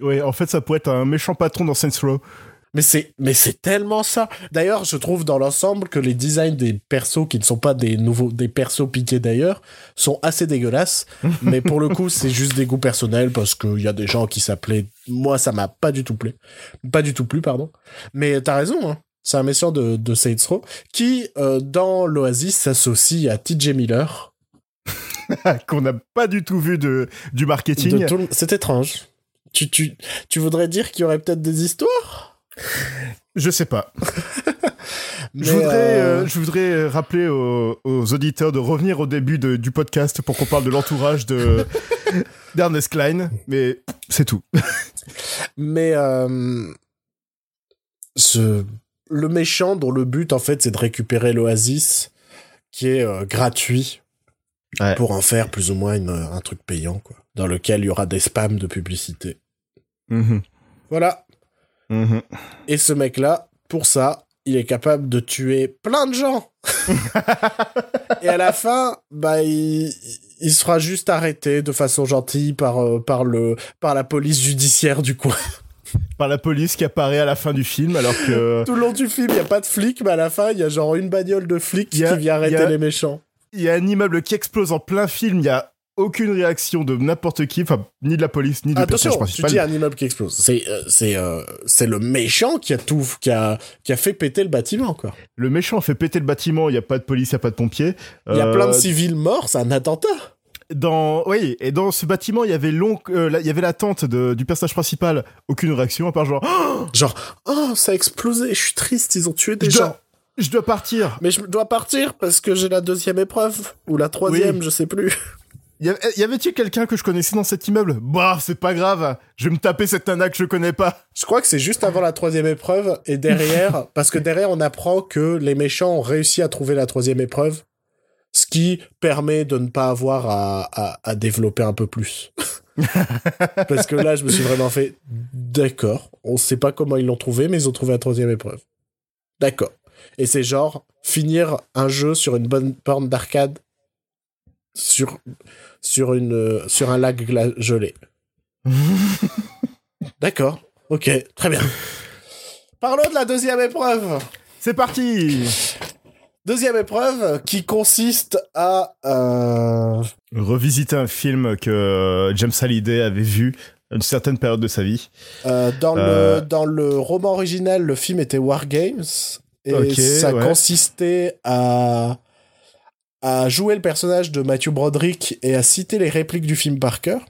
Ouais, en fait, ça pourrait être un méchant patron dans Saints Row. Mais c'est, mais c'est tellement ça. D'ailleurs, je trouve dans l'ensemble que les designs des persos qui ne sont pas des nouveaux, des persos piqués d'ailleurs, sont assez dégueulasses. mais pour le coup, c'est juste des goûts personnels parce qu'il y a des gens qui s'appelaient, moi, ça m'a pas du tout plu. Pas du tout plu, pardon. Mais t'as raison, hein. C'est un méchant de, de Saints Row qui, euh, dans l'Oasis, s'associe à TJ Miller. qu'on n'a pas du tout vu de, du marketing. Tout C'est étrange. Tu, tu, tu voudrais dire qu'il y aurait peut-être des histoires? Je sais pas. Je, voudrais, euh, euh, je voudrais euh, rappeler aux, aux auditeurs de revenir au début de- du podcast pour qu'on parle de l'entourage de d'Ernest Klein, mais c'est tout. Mais euh, ce, le méchant dont le but en fait c'est de récupérer l'Oasis qui est gratuit Ouais. pour en faire plus ou moins une- un truc payant quoi, dans lequel il y aura des spams de publicité. Mhm. Voilà. Mhm. Et ce mec là, pour ça, il est capable de tuer plein de gens. Et à la fin, bah il, il sera juste arrêté de façon gentille par euh, par le par la police judiciaire du coin. Par la police qui apparaît à la fin du film, alors que Tout le long du film, il y a pas de flics, mais à la fin, il y a genre une bagnole de flics Y a- qui vient arrêter a- les méchants. il y a un immeuble qui explose en plein film, il y a aucune réaction de n'importe qui, enfin ni de la police ni du Attention, personnage tu principal. dis un immeuble qui explose. C'est euh, c'est euh, c'est le méchant qui a tout qui a qui a fait péter le bâtiment quoi. Le méchant fait péter le bâtiment, il y a pas de police, il y a pas de pompiers. Il y a plein de Euh, civils morts, c'est un attentat. Dans oui, et dans ce bâtiment, il y avait long, il y avait la tente de, du personnage principal, aucune réaction à part genre Oh, Genre oh ça a explosé, je suis triste, ils ont tué des je gens. dois, je dois partir. Mais je dois partir parce que j'ai la deuxième épreuve ou la troisième, Oui. je sais plus. Y, avait-il quelqu'un que je connaissais dans cet immeuble? Bah, c'est pas grave, je vais me taper cette nana que je connais pas. Je crois que c'est juste avant la troisième épreuve et derrière, parce que derrière on apprend que les méchants ont réussi à trouver la troisième épreuve, ce qui permet de ne pas avoir à, à, à développer un peu plus. parce que là, je me suis vraiment fait, d'accord, on sait pas comment ils l'ont trouvé, mais ils ont trouvé la troisième épreuve. D'accord. Et c'est genre finir un jeu sur une bonne borne d'arcade sur, sur, une, sur un lac gelé. D'accord. Ok, très bien. Parlons de la deuxième épreuve. C'est parti Deuxième épreuve qui consiste à... euh, Revisiter un film que euh, James Hallyday avait vu à une certaine période de sa vie. euh, dans, Euh. le, dans le roman original, le film était War Games. Et ça ouais. consistait à, à jouer le personnage de Matthew Broderick et à citer les répliques du film par cœur.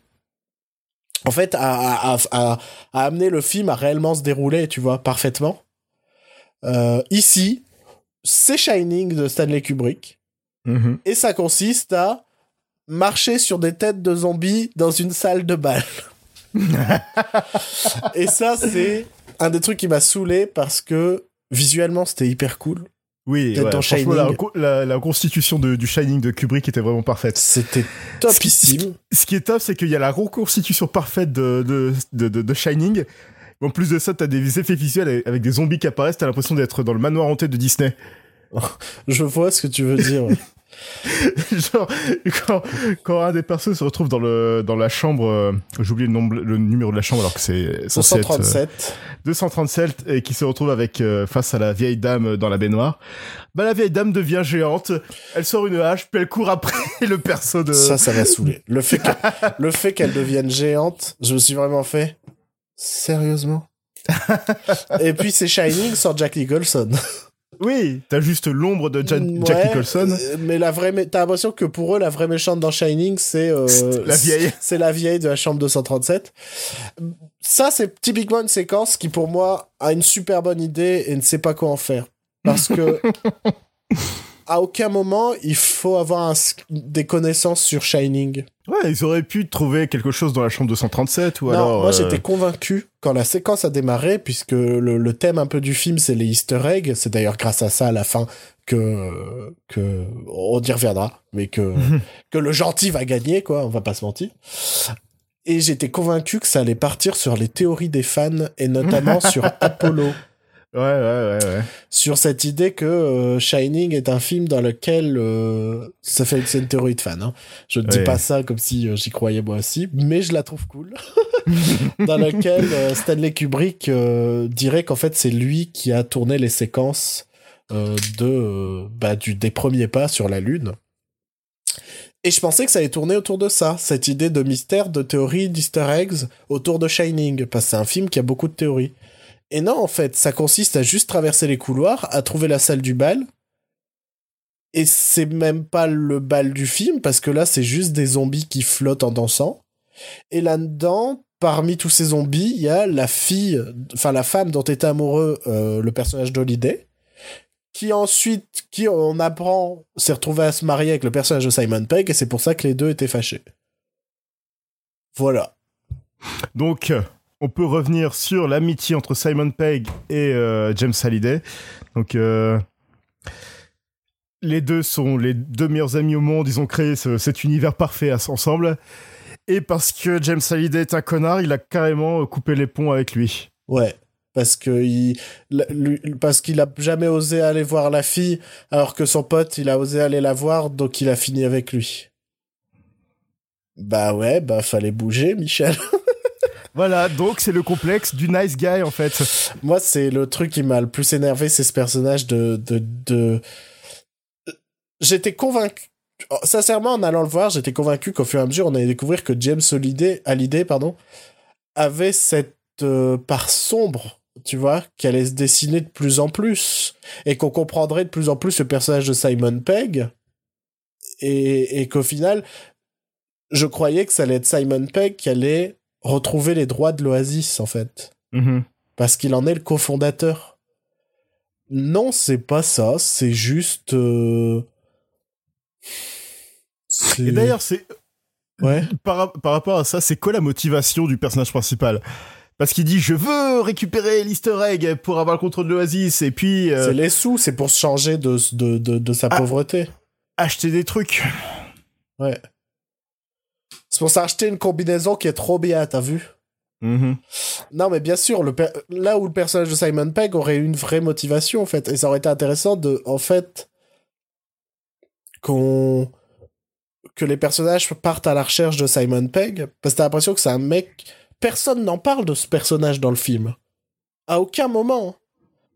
En fait, à, à, à, à- à amener le film à réellement se dérouler, tu vois, parfaitement. Euh, ici, c'est Shining de Stanley Kubrick. Mhm. Et ça consiste à marcher sur des têtes de zombies dans une salle de bal. et ça, c'est un des trucs qui m'a saoulé parce que visuellement, c'était hyper cool. Oui, ouais, dans la, la, la constitution de- du Shining de Kubrick était vraiment parfaite. C'était topissime. Ce qui est top, c'est qu'il y a la reconstitution parfaite de, de, de, de- Shining. En plus de ça, t'as des effets visuels avec- avec des zombies qui apparaissent, t'as l'impression d'être dans le manoir hanté de Disney. Je vois ce que tu veux dire. Genre, quand, quand un des persos se retrouve dans, le, dans la chambre, euh, j'ai oublié le, nombre, le numéro de la chambre alors que c'est censé être, euh, 137. 237 et qui se retrouve avec euh, face à la vieille dame dans la baignoire. Bah la vieille dame devient géante, elle sort une hache, puis elle court après le perso de Ça, ça m'a saoulé. Le fait que- le fait qu'elle devienne géante, je me suis vraiment fait. Sérieusement? Et puis c'est Shining sans Jack Nicholson. Oui, t'as juste l'ombre de Jan- Ouais, Jack Nicholson. euh, Mais la vraie, mé- t'as l'impression que pour eux, la vraie méchante dans Shining, c'est euh, C'est la vieille. C'est la vieille de la chambre 237. Ça, c'est typiquement une séquence qui, pour moi, a une super bonne idée et ne sait pas quoi en faire. Parce que à aucun moment il faut avoir un des connaissances sur Shining. Ouais, ils auraient pu trouver quelque chose dans la chambre 237 ou non, alors. moi euh, j'étais convaincu quand la séquence a démarré, puisque le, le thème un peu du film c'est les Easter eggs. C'est d'ailleurs grâce à ça à la fin que que on y reviendra, mais que que le gentil va gagner quoi. On va pas se mentir. Et j'étais convaincu que ça allait partir sur les théories des fans et notamment sur Apollo. Ouais, ouais, ouais, ouais. sur cette idée que euh, Shining est un film dans lequel euh, ça fait c'est une théorie de fan. Hein. Je ne dis pas ça comme si euh, j'y croyais moi aussi, mais je la trouve cool. dans lequel euh, Stanley Kubrick dirait qu'en fait c'est lui qui a tourné les séquences de bah, du des premiers pas sur la lune. Et je pensais que ça allait tourner autour de ça, cette idée de mystère, de théorie, d'easter eggs autour de Shining, parce que c'est un film qui a beaucoup de théories. Et non, en fait, ça consiste à juste traverser les couloirs, à trouver la salle du bal. Et c'est même pas le bal du film, parce que là, c'est juste des zombies qui flottent en dansant. Et là-dedans, parmi tous ces zombies, il y a la fille, enfin la femme dont est amoureux euh, le personnage d'Holiday, qui ensuite, qui on apprend, s'est retrouvé à se marier avec le personnage de Simon Pegg, et c'est pour ça que les deux étaient fâchés. Voilà. Donc, on peut revenir sur l'amitié entre Simon Pegg et euh, James Hallyday. Donc, euh, les deux sont les deux meilleurs amis au monde. Ils ont créé ce- cet univers parfait ensemble. Et parce que James Hallyday est un connard, il a carrément euh, coupé les ponts avec lui. Ouais. Parce que il, parce qu'il a jamais osé aller voir la fille, alors que son pote, il a osé aller la voir, donc il a fini avec lui. Bah ouais, bah fallait bouger, Michel. Voilà, donc c'est le complexe du nice guy en fait. Moi, c'est le truc qui m'a le plus énervé, c'est ce personnage de, de, de... J'étais convaincu, sincèrement, en allant le voir, j'étais convaincu qu'au fur et à mesure, on allait découvrir que James Hallyday pardon, avait cette euh, part sombre, tu vois, qui allait se dessiner de plus en plus, et qu'on comprendrait de plus en plus le personnage de Simon Pegg, et, et qu'au final, je croyais que ça allait être Simon Pegg qui allait retrouver les droits de l'Oasis, en fait Mhm. parce qu'il en est le cofondateur. Non, c'est pas ça, c'est juste. euh, Et d'ailleurs, c'est ouais. par, par rapport à ça, c'est quoi la motivation du personnage principal? Parce qu'il dit je veux récupérer l'Easter egg pour avoir le contrôle de l'Oasis et puis euh, C'est les sous, c'est pour se changer de, de, de, de sa Ah. pauvreté. acheter des trucs. Ouais. C'est pour s'acheter une combinaison qui est trop bien, t'as vu? Mhm. Non, mais bien sûr, le là où le personnage de Simon Pegg aurait une vraie motivation, en fait, et ça aurait été intéressant de, en fait, qu'on que les personnages partent à la recherche de Simon Pegg, parce que t'as l'impression que c'est un mec. Personne n'en parle de ce personnage dans le film. À aucun moment.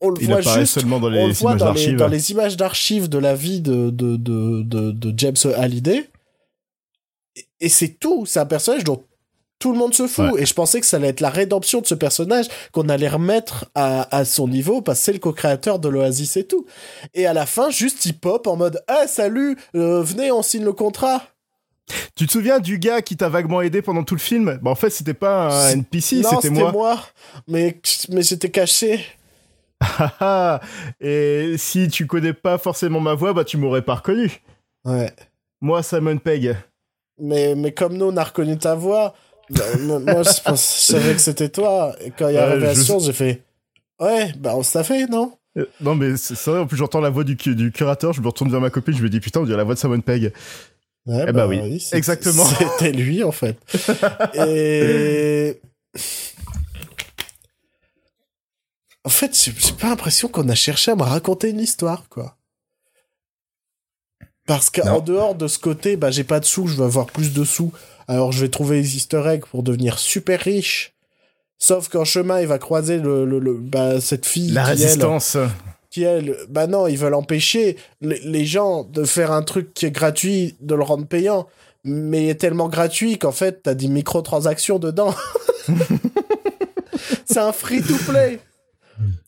On le Il voit juste seulement dans on les le voit images dans les, d'archives. dans les images d'archives de la vie de, de, de, de, de James Hallyday. Et, c'est tout. C'est un personnage dont tout le monde se fout. Et je pensais que ça allait être la rédemption de ce personnage, qu'on allait remettre à, à son niveau, parce que c'est le co-créateur de l'Oasis et tout. Et à la fin, juste il pop en mode Ah, salut, euh, venez, on signe le contrat. Tu te souviens du gars qui t'a vaguement aidé pendant tout le film? Bah en fait c'était pas un NPC, c'était moi. moi. Mais, mais j'étais caché. Ah, ah. Et si tu connais pas forcément ma voix, bah tu m'aurais pas reconnu. Ouais. Moi Simon Pegg. Mais, mais comme nous, on a reconnu ta voix, bah, moi, je, pense- je savais que c'était toi. Et quand il y a Ouais, révélation, j'ai fait Ouais, bah on s'est fait, non? Euh, Non mais c'est vrai, en plus j'entends la voix du, du curateur, je me retourne vers ma copine, je me dis putain on dirait la voix de Simon Pegg. Ouais, Eh bah oui, c'est- exactement. C'était lui, en fait. Et. En fait, j'ai pas l'impression qu'on a cherché à me raconter une histoire, quoi. Parce qu'en dehors de ce côté, bah, j'ai pas de sous, je veux avoir plus de sous. Alors je vais trouver les easter eggs pour devenir super riche. Sauf qu'en chemin, il va croiser le, le- le- bah, cette fille La qui, elle, résistance. qui elle, bah non, ils veulent empêcher les, les gens de faire un truc qui est gratuit, de le rendre payant, mais il est tellement gratuit qu'en fait, t'as des microtransactions dedans. c'est un free-to-play.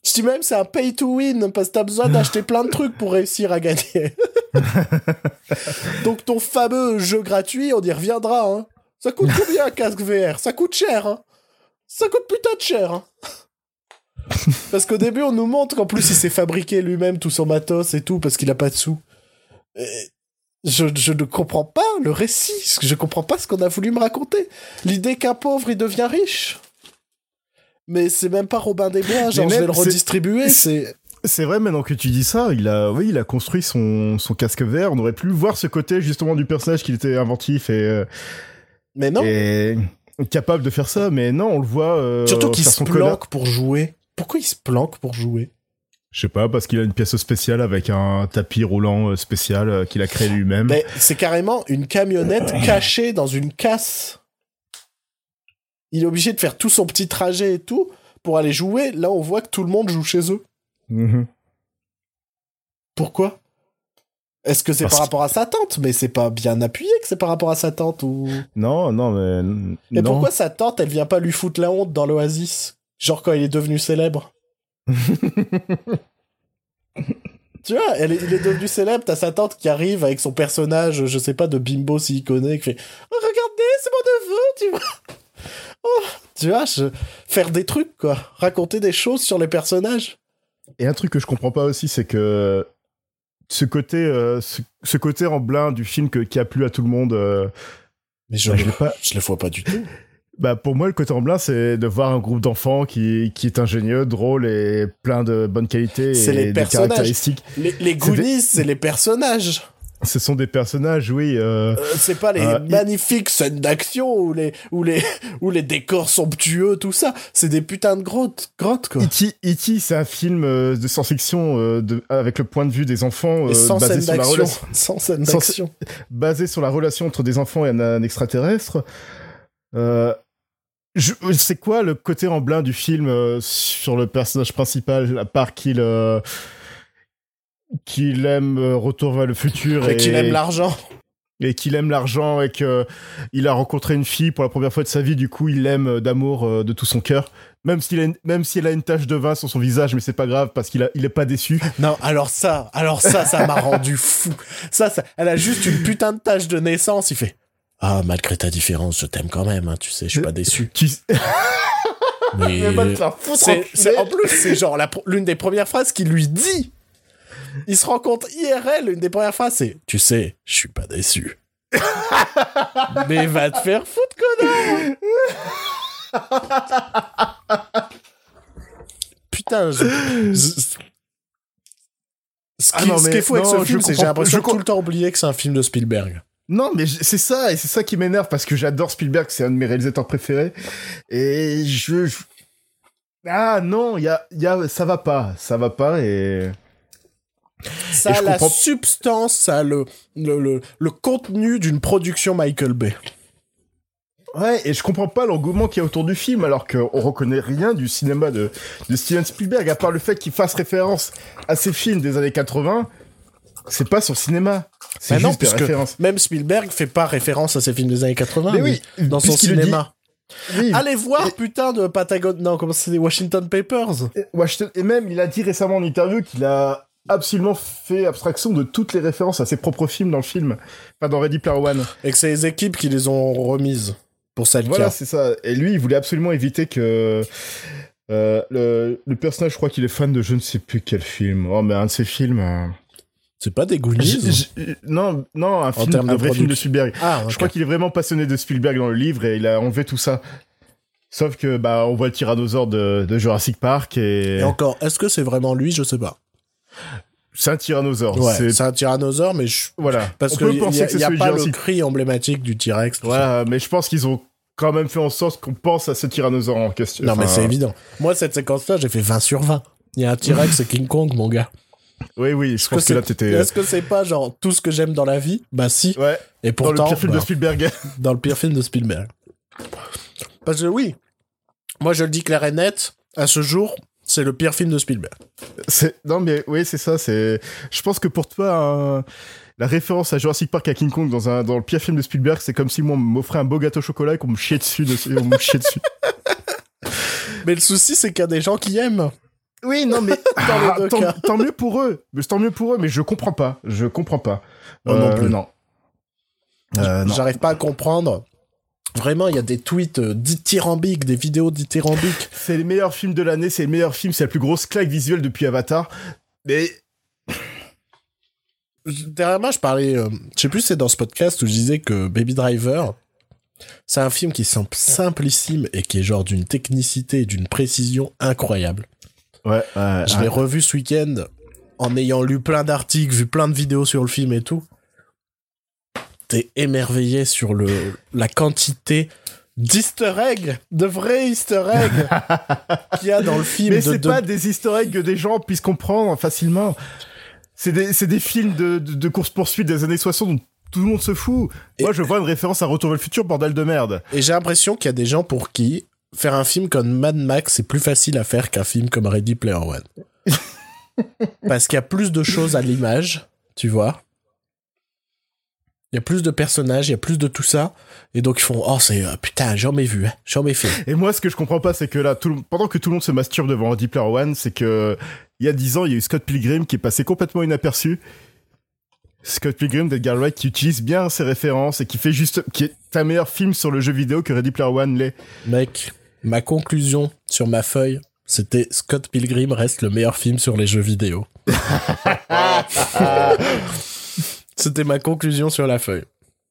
Je dis même c'est un pay-to-win, parce que t'as besoin d'acheter plein de trucs pour réussir à gagner. Donc ton fameux jeu gratuit, on y reviendra. Hein. Ça coûte combien un casque VR Ça coûte cher. Hein. Ça coûte putain de cher. Hein. Parce qu'au début, on nous montre qu'en plus, il s'est fabriqué lui-même tout son matos et tout, parce qu'il a pas de sous. Et je, je ne comprends pas le récit. Je comprends pas ce qu'on a voulu me raconter. L'idée qu'un pauvre, il devient riche. Mais c'est même pas Robin des Bois, genre je vais le redistribuer, c'est... C'est vrai maintenant que tu dis ça, il a, oui, il a construit son, son casque vert. On aurait pu voir ce côté justement du personnage qu'il était inventif et, euh, Mais non, et capable de faire ça, mais non, on le voit. euh, surtout qu'il se planque pour jouer. Pourquoi il se planque pour jouer? Je sais pas, parce qu'il a une pièce spéciale avec un tapis roulant euh, spécial qu'il a créé lui-même. Mais c'est carrément une camionnette cachée dans une casse. Il est obligé de faire tout son petit trajet et tout pour aller jouer. Là, on voit que tout le monde joue chez eux. Mhm. Pourquoi? Est-ce que c'est par rapport à sa tante? Mais c'est pas bien appuyé que c'est par rapport à sa tante ou? Non, non, mais. Mais non. pourquoi sa tante, elle vient pas lui foutre la honte dans l'Oasis? Genre quand il est devenu célèbre. tu vois, elle est- il est devenu célèbre, t'as sa tante qui arrive avec son personnage, je sais pas, de bimbo s'il connaît, qui fait oh, Regardez, c'est mon neveu, tu vois Oh, Tu vois, je- faire des trucs, quoi. Raconter des choses sur les personnages. Et un truc que je comprends pas aussi, c'est que ce côté, euh, ce, ce côté en blind du film que- qui a plu à tout le monde, euh, Mais je, bah, je l'ai pas. je le vois pas du tout. Bah pour moi, le côté en blind, c'est de voir un groupe d'enfants qui, qui est ingénieux, drôle et plein de bonnes qualités et les des caractéristiques. Les, les Goonies, c'est les personnages. Ce sont des personnages, oui. euh, Euh, c'est pas les Euh, magnifiques scènes d'action ou les, ou, les, ou les décors somptueux, tout ça. C'est des putains de grottes, grottes quoi. E.T., E.T., c'est un film euh, de science-fiction euh, avec le point de vue des enfants euh, sans basé scène sur la relation Sans scène d'action. basé sur la relation entre des enfants et un, un extraterrestre. Euh, je- c'est quoi le côté en blind du film euh, sur le personnage principal, à part qu'il euh, qu'il aime euh, Retour vers le futur Et qu'il aime l'argent. et qu'il aime l'argent et que il a rencontré une fille pour la première fois de sa vie, du coup il l'aime euh, d'amour euh, de tout son cœur. Même s'il a une- même si elle a une tache de vin sur son visage, mais c'est pas grave parce qu'il a, il est pas déçu. Non, alors ça, alors ça, ça m'a rendu fou. Ça, ça, elle a juste une putain de tâche de naissance. Il fait Ah, malgré ta différence, je t'aime quand même, hein, tu sais, je suis pas déçu. Tu, Mais Mais foutre, c'est- en plus, c'est genre l'une des premières phrases qu'il lui dit. Il se rend compte IRL, l'une des premières phrases, c'est Tu sais, je suis pas déçu. Mais va te faire foutre, connard Putain, je... je- Ce qui, Ah non, ce qui est fou avec ce film, c'est que j'ai l'impression de tout le temps oublier que c'est un film de Spielberg. Non, mais c'est ça, et c'est ça qui m'énerve, parce que j'adore Spielberg, c'est un de mes réalisateurs préférés, et je... je- Ah non, il y a, y a, ça va pas, ça va pas, et... Ça a la comprends- substance, ça a le, le, le, le contenu d'une production Michael Bay. Ouais, et je comprends pas l'engouement qu'il y a autour du film, alors qu'on reconnaît rien du cinéma de, de Steven Spielberg, à part le fait qu'il fasse référence à ses films des années 80, c'est pas son cinéma. C'est Bah non, juste des puisque références. Même Spielberg fait pas référence à ses films des années 80 Mais oui, dans son cinéma. Oui, Allez voir, Et- putain, de Patagon... Non, comment c'est des Washington Papers Et Washington- et même, il a dit récemment en interview qu'il a absolument fait abstraction de toutes les références à ses propres films dans le film, pas dans Ready Player One. Et que c'est les équipes qui les ont remises pour ça Voilà, c'est ça. Et lui, il voulait absolument éviter que euh, le, le personnage, je crois qu'il est fan de je ne sais plus quel film. Oh, mais un de ses films. euh, C'est pas des Goonies non, non, un, film, un vrai film de. Spielberg. Ah, Je crois qu'il est vraiment passionné de Spielberg dans le livre et il a enlevé tout ça. Sauf que bah on voit le tyrannosaure de, de Jurassic Park et, Et encore, est-ce que c'est vraiment lui? Je sais pas. C'est un tyrannosaure. Ouais, C'est- un tyrannosaure, mais je... voilà. parce on que peut y, penser y a, que c'est y a pas le cri emblématique du T-Rex. ça. Mais je pense qu'ils ont quand même fait en sorte qu'on pense à ce tyrannosaure en question. Non, mais c'est évident. Moi, cette séquence-là, j'ai fait 20 sur 20. Il y a un T-Rex et King Kong, mon gars. Oui, oui, je pense que, c'est- là t'étais. Est-ce que c'est pas genre tout ce que j'aime dans la vie? Bah si. Ouais, Et dans pourtant, le pire film bah, de Spielberg. dans le pire film de Spielberg. Parce que oui, moi je le dis clair et net, à ce jour, c'est le pire film de Spielberg. Non mais oui c'est ça c'est je pense que pour toi un- la référence à Jurassic Park à King Kong dans un dans le pire film de Spielberg c'est comme si moi on m'offrait un beau gâteau au chocolat et qu'on me chiait dessus, on me chiait dessus. Mais le souci, c'est qu'il y a des gens qui aiment. Oui non mais Ah, tant, mieux pour eux mais tant mieux pour eux mais je comprends pas je comprends pas Moi non plus. non Euh, non. J'arrive pas à comprendre. Vraiment, il y a des tweets euh, dithyrambiques, des vidéos dithyrambiques. c'est les meilleurs films de l'année c'est les meilleurs films c'est la plus grosse claque visuelle depuis Avatar mais Derrière moi, je parlais, euh, je sais plus c'est dans ce podcast où je disais que Baby Driver, c'est un film qui semble simplissime et qui est genre d'une technicité et d'une précision incroyable. ouais, ouais, Je ouais. l'ai revu ce week-end en ayant lu plein d'articles, vu plein de vidéos sur le film et tout. T'es émerveillé sur le, la quantité d'easter eggs, de vrais easter eggs qu'il y a dans le film. Mais c'est de- pas des easter eggs que des gens puissent comprendre facilement. C'est des, c'est des films de, de, de course-poursuite des années 60 dont tout le monde se fout. Et- Moi, je vois une référence à Retour vers le futur, bordel de merde. Et j'ai l'impression qu'il y a des gens pour qui faire un film comme Mad Max, c'est plus facile à faire qu'un film comme Ready Player One. Parce qu'il y a plus de choses à l'image, tu vois. Il y a plus de personnages, il y a plus de tout ça. Et donc ils font, oh c'est, euh, putain, j'en ai vu, hein, j'en ai fait. Et moi, ce que je comprends pas, c'est que là, tout le- pendant que tout le monde se masturbe devant Ready Player One, c'est que il y a 10 ans, il y a eu Scott Pilgrim qui est passé complètement inaperçu. Scott Pilgrim d'Edgar Wright qui utilise bien ses références et qui fait juste, qui est un meilleur film sur le jeu vidéo que Ready Player One l'est. Mec, ma conclusion sur ma feuille, c'était Scott Pilgrim reste le meilleur film sur les jeux vidéo. c'était ma conclusion sur la feuille.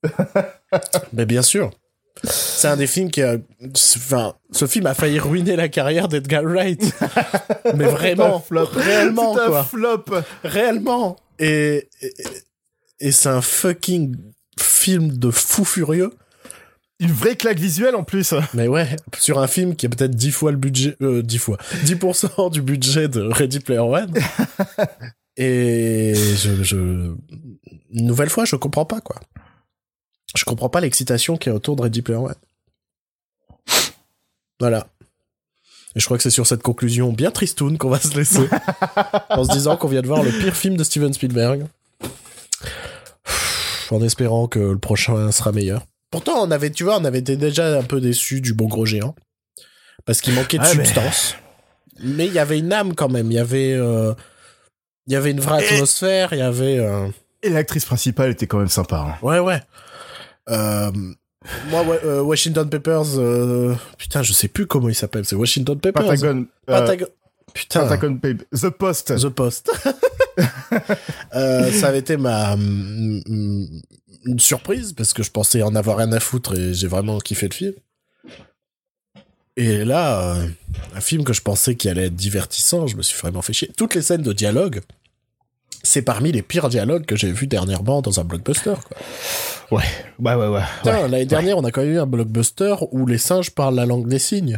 Mais bien sûr. C'est un des films qui a... Enfin, ce film a failli ruiner la carrière d'Edgar Wright. Mais vraiment, C'est un flop. réellement, C'est un quoi. flop. Réellement. Et, et, et c'est un fucking film de fou furieux. Une vraie claque visuelle en plus. Mais ouais, sur un film qui a peut-être 10 fois le budget, euh, 10 fois, 10% du budget de Ready Player One. Et je, je, une nouvelle fois, je comprends pas, quoi. Je comprends pas l'excitation qu'il y a autour de Ready Player One. Voilà. Et je crois que c'est sur cette conclusion bien tristoun qu'on va se laisser. en se disant qu'on vient de voir le pire film de Steven Spielberg. En espérant que le prochain sera meilleur. Pourtant, on avait, tu vois, on avait été déjà un peu déçus du bon gros géant. Parce qu'il manquait de Ah, substance. Mais il y avait une âme quand même. Il y avait, euh, il y avait une vraie Et- atmosphère. Il y avait, euh, Et l'actrice principale était quand même sympa. hein. ouais, ouais. Euh, moi, euh, Washington Papers, putain, je sais plus comment il s'appelle. C'est Washington Papers. Patagon. Patagon. Putain. The Post. The Post. Ça avait été ma une surprise parce que je pensais en avoir rien à foutre et j'ai vraiment kiffé le film. Et là, euh, un film que je pensais qui allait être divertissant, je me suis vraiment fait chier. Toutes les scènes de dialogue c'est parmi les pires dialogues que j'ai vus dernièrement dans un blockbuster. Quoi. Ouais, ouais, ouais, ouais. Putain, ouais. L'année dernière, on a quand même eu un blockbuster où les singes parlent la langue des signes.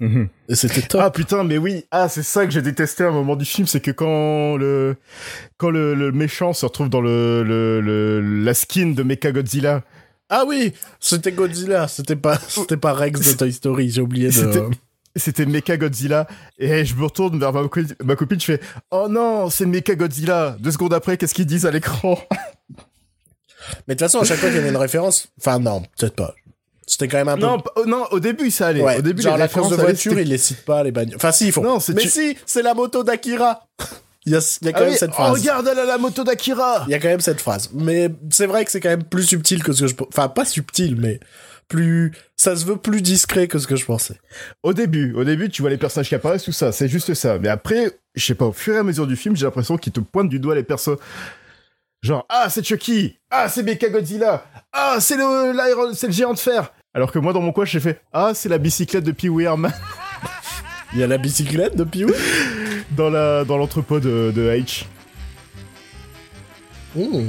Mhm. Et c'était top. Ah putain, mais oui, ah c'est ça que j'ai détesté à un moment du film, c'est que quand le quand le, le méchant se retrouve dans le, le, le- la skin de Mecha Godzilla, Ah oui, c'était Godzilla, c'était pas, c'était pas Rex de Toy Story, j'ai oublié de... C'était- Mecha Godzilla et je me retourne vers ma, co- ma copine, je fais oh non, c'est Mecha Godzilla. Deux secondes après, qu'est-ce qu'ils disent à l'écran? Mais de toute façon, à chaque fois qu'il y avait une référence, enfin non, peut-être pas. C'était quand même un peu... Non, oh, non, au début ça allait. Ouais, au début genre les la course de voiture, ils les citent pas, les bagnoles. Enfin si, ils font. Non, c'est Mais tu- si, c'est la moto d'Akira Il y a, il y a quand Ah même oui, cette oh, phrase. regarde elle a la moto d'Akira. Il y a quand même cette phrase. Mais c'est vrai que c'est quand même plus subtil que ce que je... Enfin, pas subtil, mais plus... Ça se veut plus discret que ce que je pensais. Au début, au début, tu vois les personnages qui apparaissent, tout ça, c'est juste ça. Mais après, je sais pas, au fur et à mesure du film, j'ai l'impression qu'ils te pointent du doigt les persos. Genre, ah, c'est Chucky, ah, c'est Mecha Godzilla, ah, c'est le, l'Iron- c'est le géant de fer. Alors que moi, dans mon coin, j'ai fait, ah, c'est la bicyclette de Pee Wee Herman Il y a la bicyclette de Piou dans la, dans l'entrepôt de, de H. Mmh.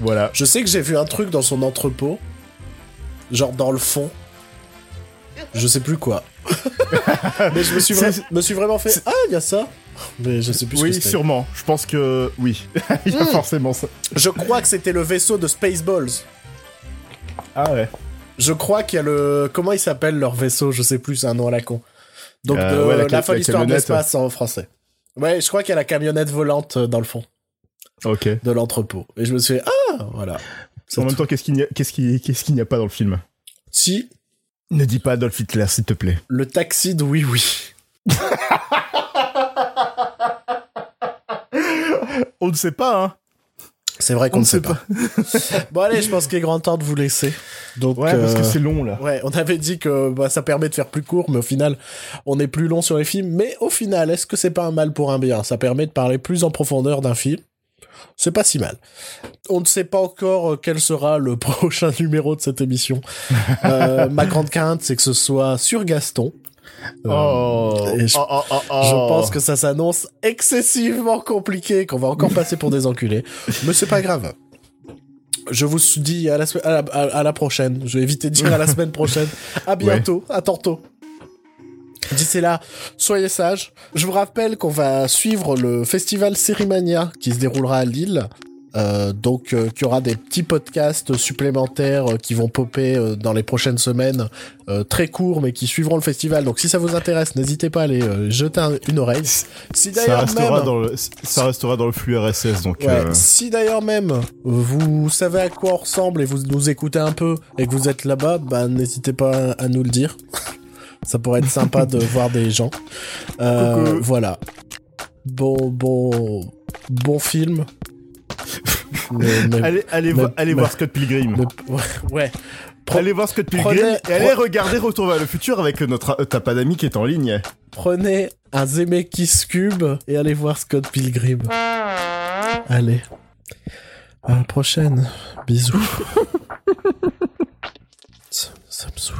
Voilà. Je sais que j'ai vu un truc dans son entrepôt. Genre dans le fond. Je sais plus quoi. Mais je me suis, vra- C'est- me suis vraiment fait Ah, il y a ça Mais je sais plus ce Oui, que c'était. sûrement. Je pense que, oui. Il y a Mm. forcément ça. Je crois que c'était le vaisseau de Spaceballs. Ah ouais. Je crois qu'il y a le. Comment il s'appelle leur vaisseau Je sais plus, c'est un nom à la con. Donc, Euh, de- ouais, la la, folle histoire de l'espace en français. Ouais, je crois qu'il y a la camionnette volante euh, dans le fond Ok. de l'entrepôt. Et je me suis fait Ah, voilà. En même tout. temps, qu'est-ce qu'il n'y a, qu'est-ce qui- qu'est-ce qu'il n'y a pas dans le film? Si, Ne dis pas Adolf Hitler, s'il te plaît. le taxi de Oui Oui. On ne sait pas, hein. C'est vrai qu'on On ne sait pas. bon, allez, je pense qu'il est grand temps de vous laisser. Donc, Ouais, parce que euh, c'est long, là. Ouais, on avait dit que bah, ça permet de faire plus court, mais au final, on est plus long sur les films. Mais au final, est-ce que c'est pas un mal pour un bien? Ça permet de parler plus en profondeur d'un film. C'est pas si mal. On ne sait pas encore euh, quel sera le prochain numéro de cette émission. Euh, ma grande crainte, c'est que ce soit sur Gaston. Euh, Oh, je- oh, oh, oh. Je pense que ça s'annonce excessivement compliqué, qu'on va encore passer pour des enculés. Mais c'est pas grave. Je vous dis à la, se- à la, à- à la prochaine. Je vais éviter de dire à la semaine prochaine. À bientôt, à tantôt. D'ici là, soyez sages. Je vous rappelle qu'on va suivre le festival Sérimania qui se déroulera à Lille. Euh, donc, euh, qu'il y aura des petits podcasts supplémentaires euh, qui vont popper euh, dans les prochaines semaines, très courts, mais qui suivront le festival. Donc, si ça vous intéresse, n'hésitez pas à aller jeter un- une oreille. Si ça restera, même, dans le, ça restera dans le flux RSS, donc... Ouais, si d'ailleurs même vous savez à quoi on ressemble et vous nous écoutez un peu et que vous êtes là-bas, bah n'hésitez pas à nous le dire. Ça pourrait être sympa de voir des gens. Euh, voilà. Bon, bon, bon film. allez voir Scott Pilgrim. ouais. Allez voir Scott Pilgrim et allez regarder Retour vers le futur avec notre euh, tapas d'amis qui est en ligne. Prenez un Zemeckis Cube et allez voir Scott Pilgrim. Allez. À la prochaine. Bisous. ça me saoule.